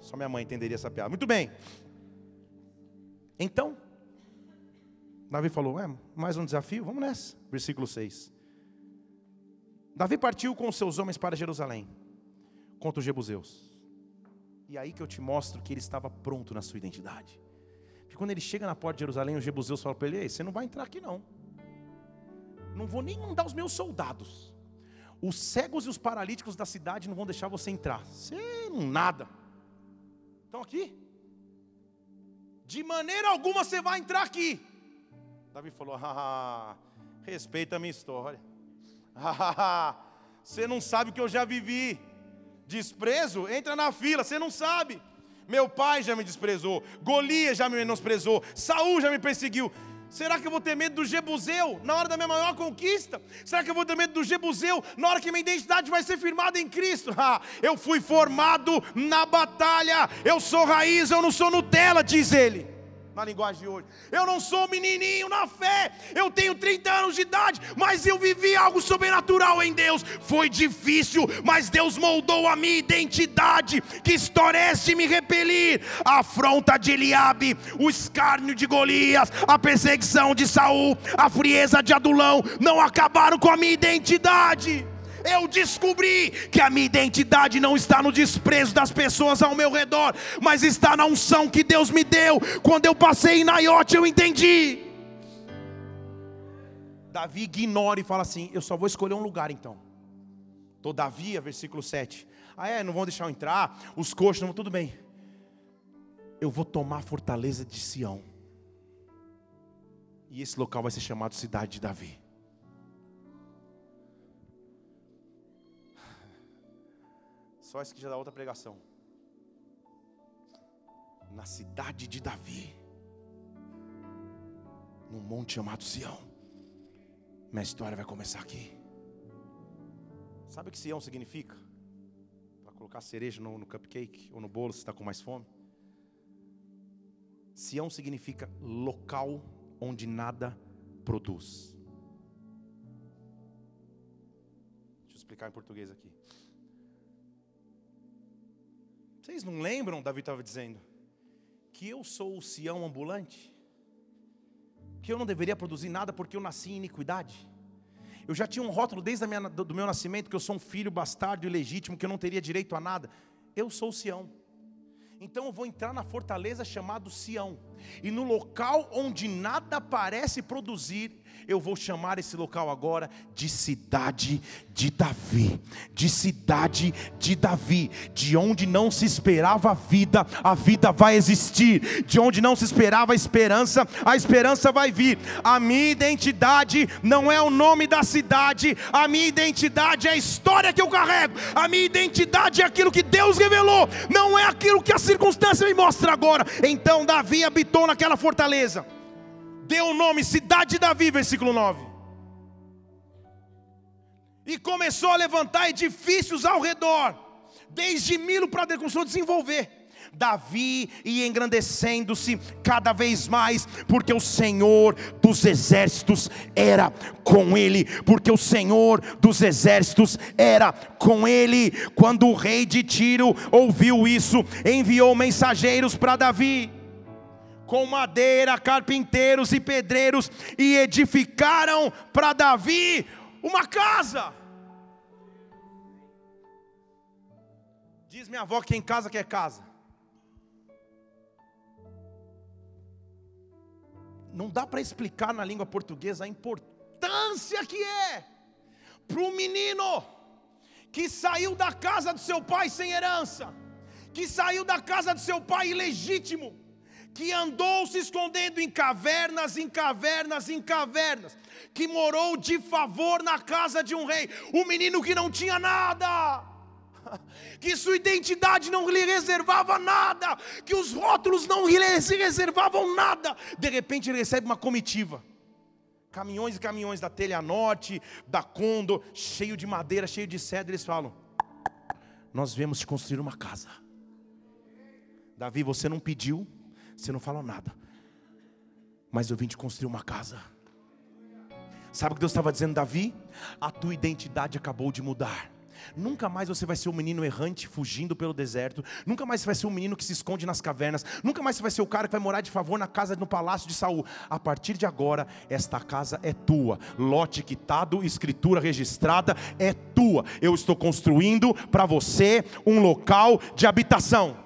Só minha mãe entenderia essa piada. Muito bem. Então, Davi falou: é, mais um desafio? Vamos nessa. Versículo 6. Davi partiu com seus homens para Jerusalém, contra os Jebuseus. E aí que eu te mostro que ele estava pronto na sua identidade. Porque quando ele chega na porta de Jerusalém, os Jebuseus falam para ele: Ei, você não vai entrar aqui não. Não vou nem mandar os meus soldados. Os cegos e os paralíticos da cidade não vão deixar você entrar. Você não nada. Estão aqui? De maneira alguma você vai entrar aqui. Davi falou: ah, respeita a minha história. Ah, você não sabe o que eu já vivi. Desprezo, entra na fila, você não sabe. Meu pai já me desprezou, Golias já me menosprezou, Saul já me perseguiu. Será que eu vou ter medo do Jebuseu na hora da minha maior conquista? Será que eu vou ter medo do Jebuseu na hora que minha identidade vai ser firmada em Cristo? Eu fui formado na batalha, eu sou raiz, eu não sou Nutella, diz ele na linguagem de hoje. Eu não sou menininho na fé, eu tenho 30 anos de idade, mas eu vivi algo sobrenatural em Deus. Foi difícil, mas Deus moldou a minha identidade. Que de me repelir? A afronta de Eliabe, o escárnio de Golias, a perseguição de Saul, a frieza de Adulão não acabaram com a minha identidade eu descobri que a minha identidade não está no desprezo das pessoas ao meu redor, mas está na unção que Deus me deu. Quando eu passei em Naiote, eu entendi. Davi ignora e fala assim: Eu só vou escolher um lugar então. Todavia, versículo 7. Ah, é, não vão deixar eu entrar, os coxos, não, tudo bem. Eu vou tomar a fortaleza de Sião. E esse local vai ser chamado Cidade de Davi. Só isso que já dá outra pregação. Na cidade de Davi, num monte chamado Sião. Minha história vai começar aqui. Sabe o que Sião significa? Para colocar cereja no, no cupcake ou no bolo se está com mais fome. Sião significa local onde nada produz. Deixa eu explicar em português aqui. Vocês não lembram, Davi estava dizendo, que eu sou o Sião ambulante? Que eu não deveria produzir nada porque eu nasci em iniquidade? Eu já tinha um rótulo desde minha, do meu nascimento que eu sou um filho bastardo ilegítimo, que eu não teria direito a nada. Eu sou o Sião. Então eu vou entrar na fortaleza chamado Sião. E no local onde nada parece produzir, eu vou chamar esse local agora de cidade de Davi, de cidade de Davi, de onde não se esperava a vida, a vida vai existir, de onde não se esperava a esperança, a esperança vai vir. A minha identidade não é o nome da cidade, a minha identidade é a história que eu carrego, a minha identidade é aquilo que Deus revelou, não é aquilo que a circunstância me mostra agora. Então Davi habitou naquela fortaleza deu o nome Cidade de Davi, versículo 9. E começou a levantar edifícios ao redor, desde Milo para a desenvolver. Davi ia engrandecendo-se cada vez mais, porque o Senhor dos exércitos era com ele, porque o Senhor dos exércitos era com ele. Quando o rei de Tiro ouviu isso, enviou mensageiros para Davi com madeira, carpinteiros e pedreiros, e edificaram para Davi uma casa. Diz minha avó que em casa quer casa. Não dá para explicar na língua portuguesa a importância que é para um menino que saiu da casa do seu pai sem herança, que saiu da casa do seu pai ilegítimo, que andou se escondendo em cavernas, em cavernas, em cavernas, que morou de favor na casa de um rei, um menino que não tinha nada, que sua identidade não lhe reservava nada, que os rótulos não lhe reservavam nada. De repente ele recebe uma comitiva. Caminhões e caminhões da Telha Norte, da Condor, cheio de madeira, cheio de cedro, eles falam: Nós viemos te construir uma casa. Davi, você não pediu, você não falou nada, mas eu vim te construir uma casa. Sabe o que Deus estava dizendo, Davi? A tua identidade acabou de mudar. Nunca mais você vai ser um menino errante fugindo pelo deserto. Nunca mais você vai ser um menino que se esconde nas cavernas. Nunca mais você vai ser o cara que vai morar de favor na casa no palácio de Saul. A partir de agora, esta casa é tua. Lote quitado, escritura registrada é tua. Eu estou construindo para você um local de habitação.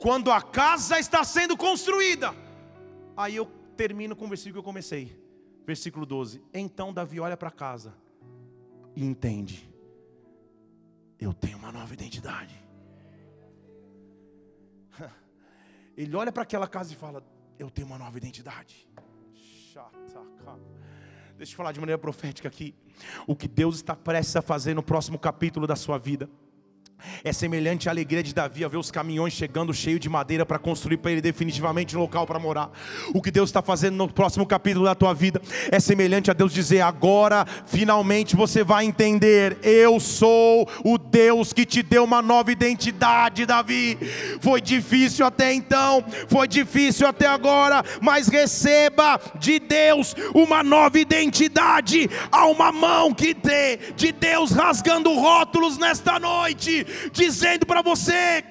Quando a casa está sendo construída, aí eu termino com o versículo que eu comecei. Versículo 12. Então Davi olha para casa e entende eu tenho uma nova identidade. Ele olha para aquela casa e fala: Eu tenho uma nova identidade. Deixa eu falar de maneira profética aqui. O que Deus está prestes a fazer no próximo capítulo da sua vida é semelhante à alegria de Davi a ver os caminhões chegando cheios de madeira para construir para ele definitivamente um local para morar. O que Deus está fazendo no próximo capítulo da tua vida é semelhante a Deus dizer: agora finalmente você vai entender. Eu sou o Deus que te deu uma nova identidade, Davi. Foi difícil até então, foi difícil até agora, mas receba de Deus uma nova identidade. Há uma mão que tem de Deus rasgando rótulos nesta noite dizendo para você: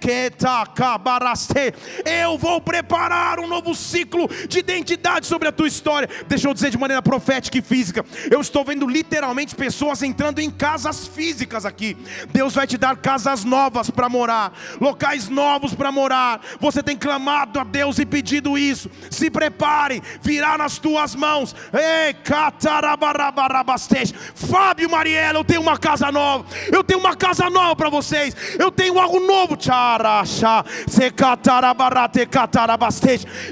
Eu vou preparar um novo ciclo de identidade sobre a tua história. Deixa eu dizer de maneira profética e física. Eu estou vendo literalmente pessoas entrando em casas físicas aqui. Deus vai te dar casas novas para morar, locais novos para morar. Você tem clamado a Deus e pedido isso. Se prepare, virá nas tuas mãos. Fábio Mariela, eu tenho uma casa nova. Eu tenho uma casa nova para vocês vocês. Eu tenho algo novo.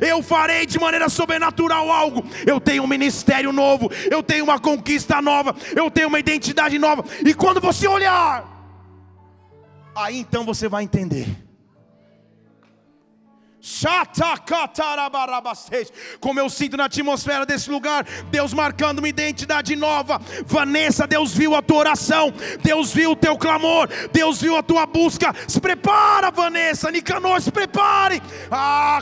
Eu farei de maneira sobrenatural algo. Eu tenho um ministério novo. Eu tenho uma conquista nova. Eu tenho uma identidade nova. E quando você olhar, aí então você vai entender como eu sinto na atmosfera desse lugar, Deus marcando uma identidade nova. Vanessa, Deus viu a tua oração, Deus viu o teu clamor, Deus viu a tua busca. Se prepara, Vanessa, Nicanor, se prepare. Ah,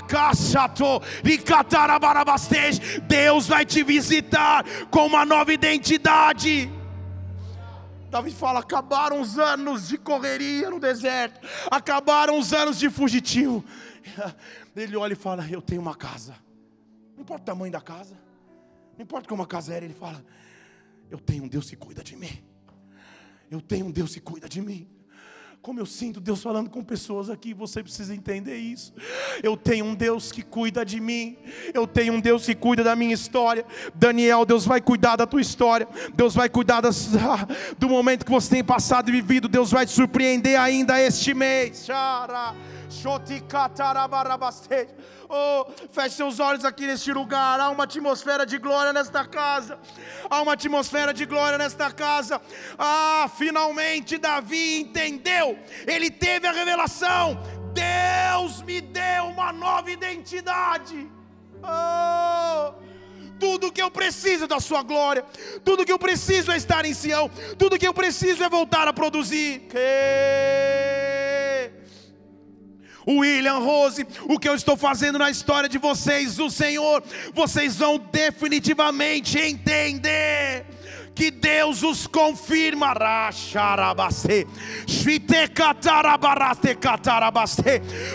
Deus vai te visitar com uma nova identidade. Davi fala: acabaram os anos de correria no deserto, acabaram os anos de fugitivo. Ele olha e fala: Eu tenho uma casa. Não importa o tamanho da casa, não importa como a casa era, ele fala: Eu tenho um Deus que cuida de mim. Eu tenho um Deus que cuida de mim. Como eu sinto Deus falando com pessoas aqui, você precisa entender isso. Eu tenho um Deus que cuida de mim. Eu tenho um Deus que cuida da minha história. Daniel, Deus vai cuidar da tua história. Deus vai cuidar das, do momento que você tem passado e vivido. Deus vai te surpreender ainda este mês. Oh, feche seus olhos aqui neste lugar. Há uma atmosfera de glória nesta casa. Há uma atmosfera de glória nesta casa. Ah, finalmente Davi entendeu. Ele teve a revelação. Deus me deu uma nova identidade. Oh, tudo que eu preciso da sua glória, tudo que eu preciso é estar em Sião, tudo que eu preciso é voltar a produzir. Que William Rose, o que eu estou fazendo na história de vocês, o Senhor, vocês vão definitivamente entender que Deus os confirma.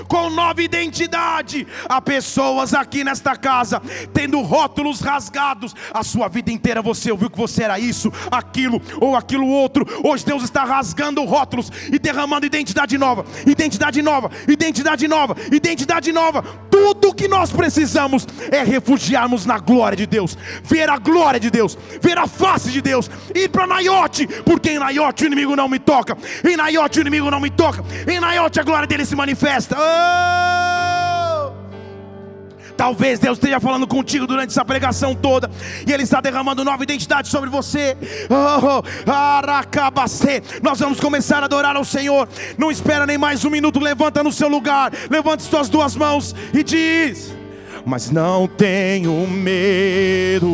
Com nova identidade. Há pessoas aqui nesta casa tendo rótulos rasgados. A sua vida inteira você ouviu que você era isso, aquilo ou aquilo outro. Hoje Deus está rasgando rótulos e derramando identidade nova, identidade nova, identidade nova, identidade nova. Tudo que nós precisamos é refugiarmos na glória de Deus, ver a glória de Deus, ver a face de Deus Deus, ir para Naiote, porque em Naiote o inimigo não me toca, em Naiote o inimigo não me toca, em Naiote a glória dele se manifesta. Oh! Talvez Deus esteja falando contigo durante essa pregação toda, e Ele está derramando nova identidade sobre você. Oh, aracabacê. Nós vamos começar a adorar ao Senhor. Não espera nem mais um minuto, levanta no seu lugar, levanta suas duas mãos e diz: Mas não tenho medo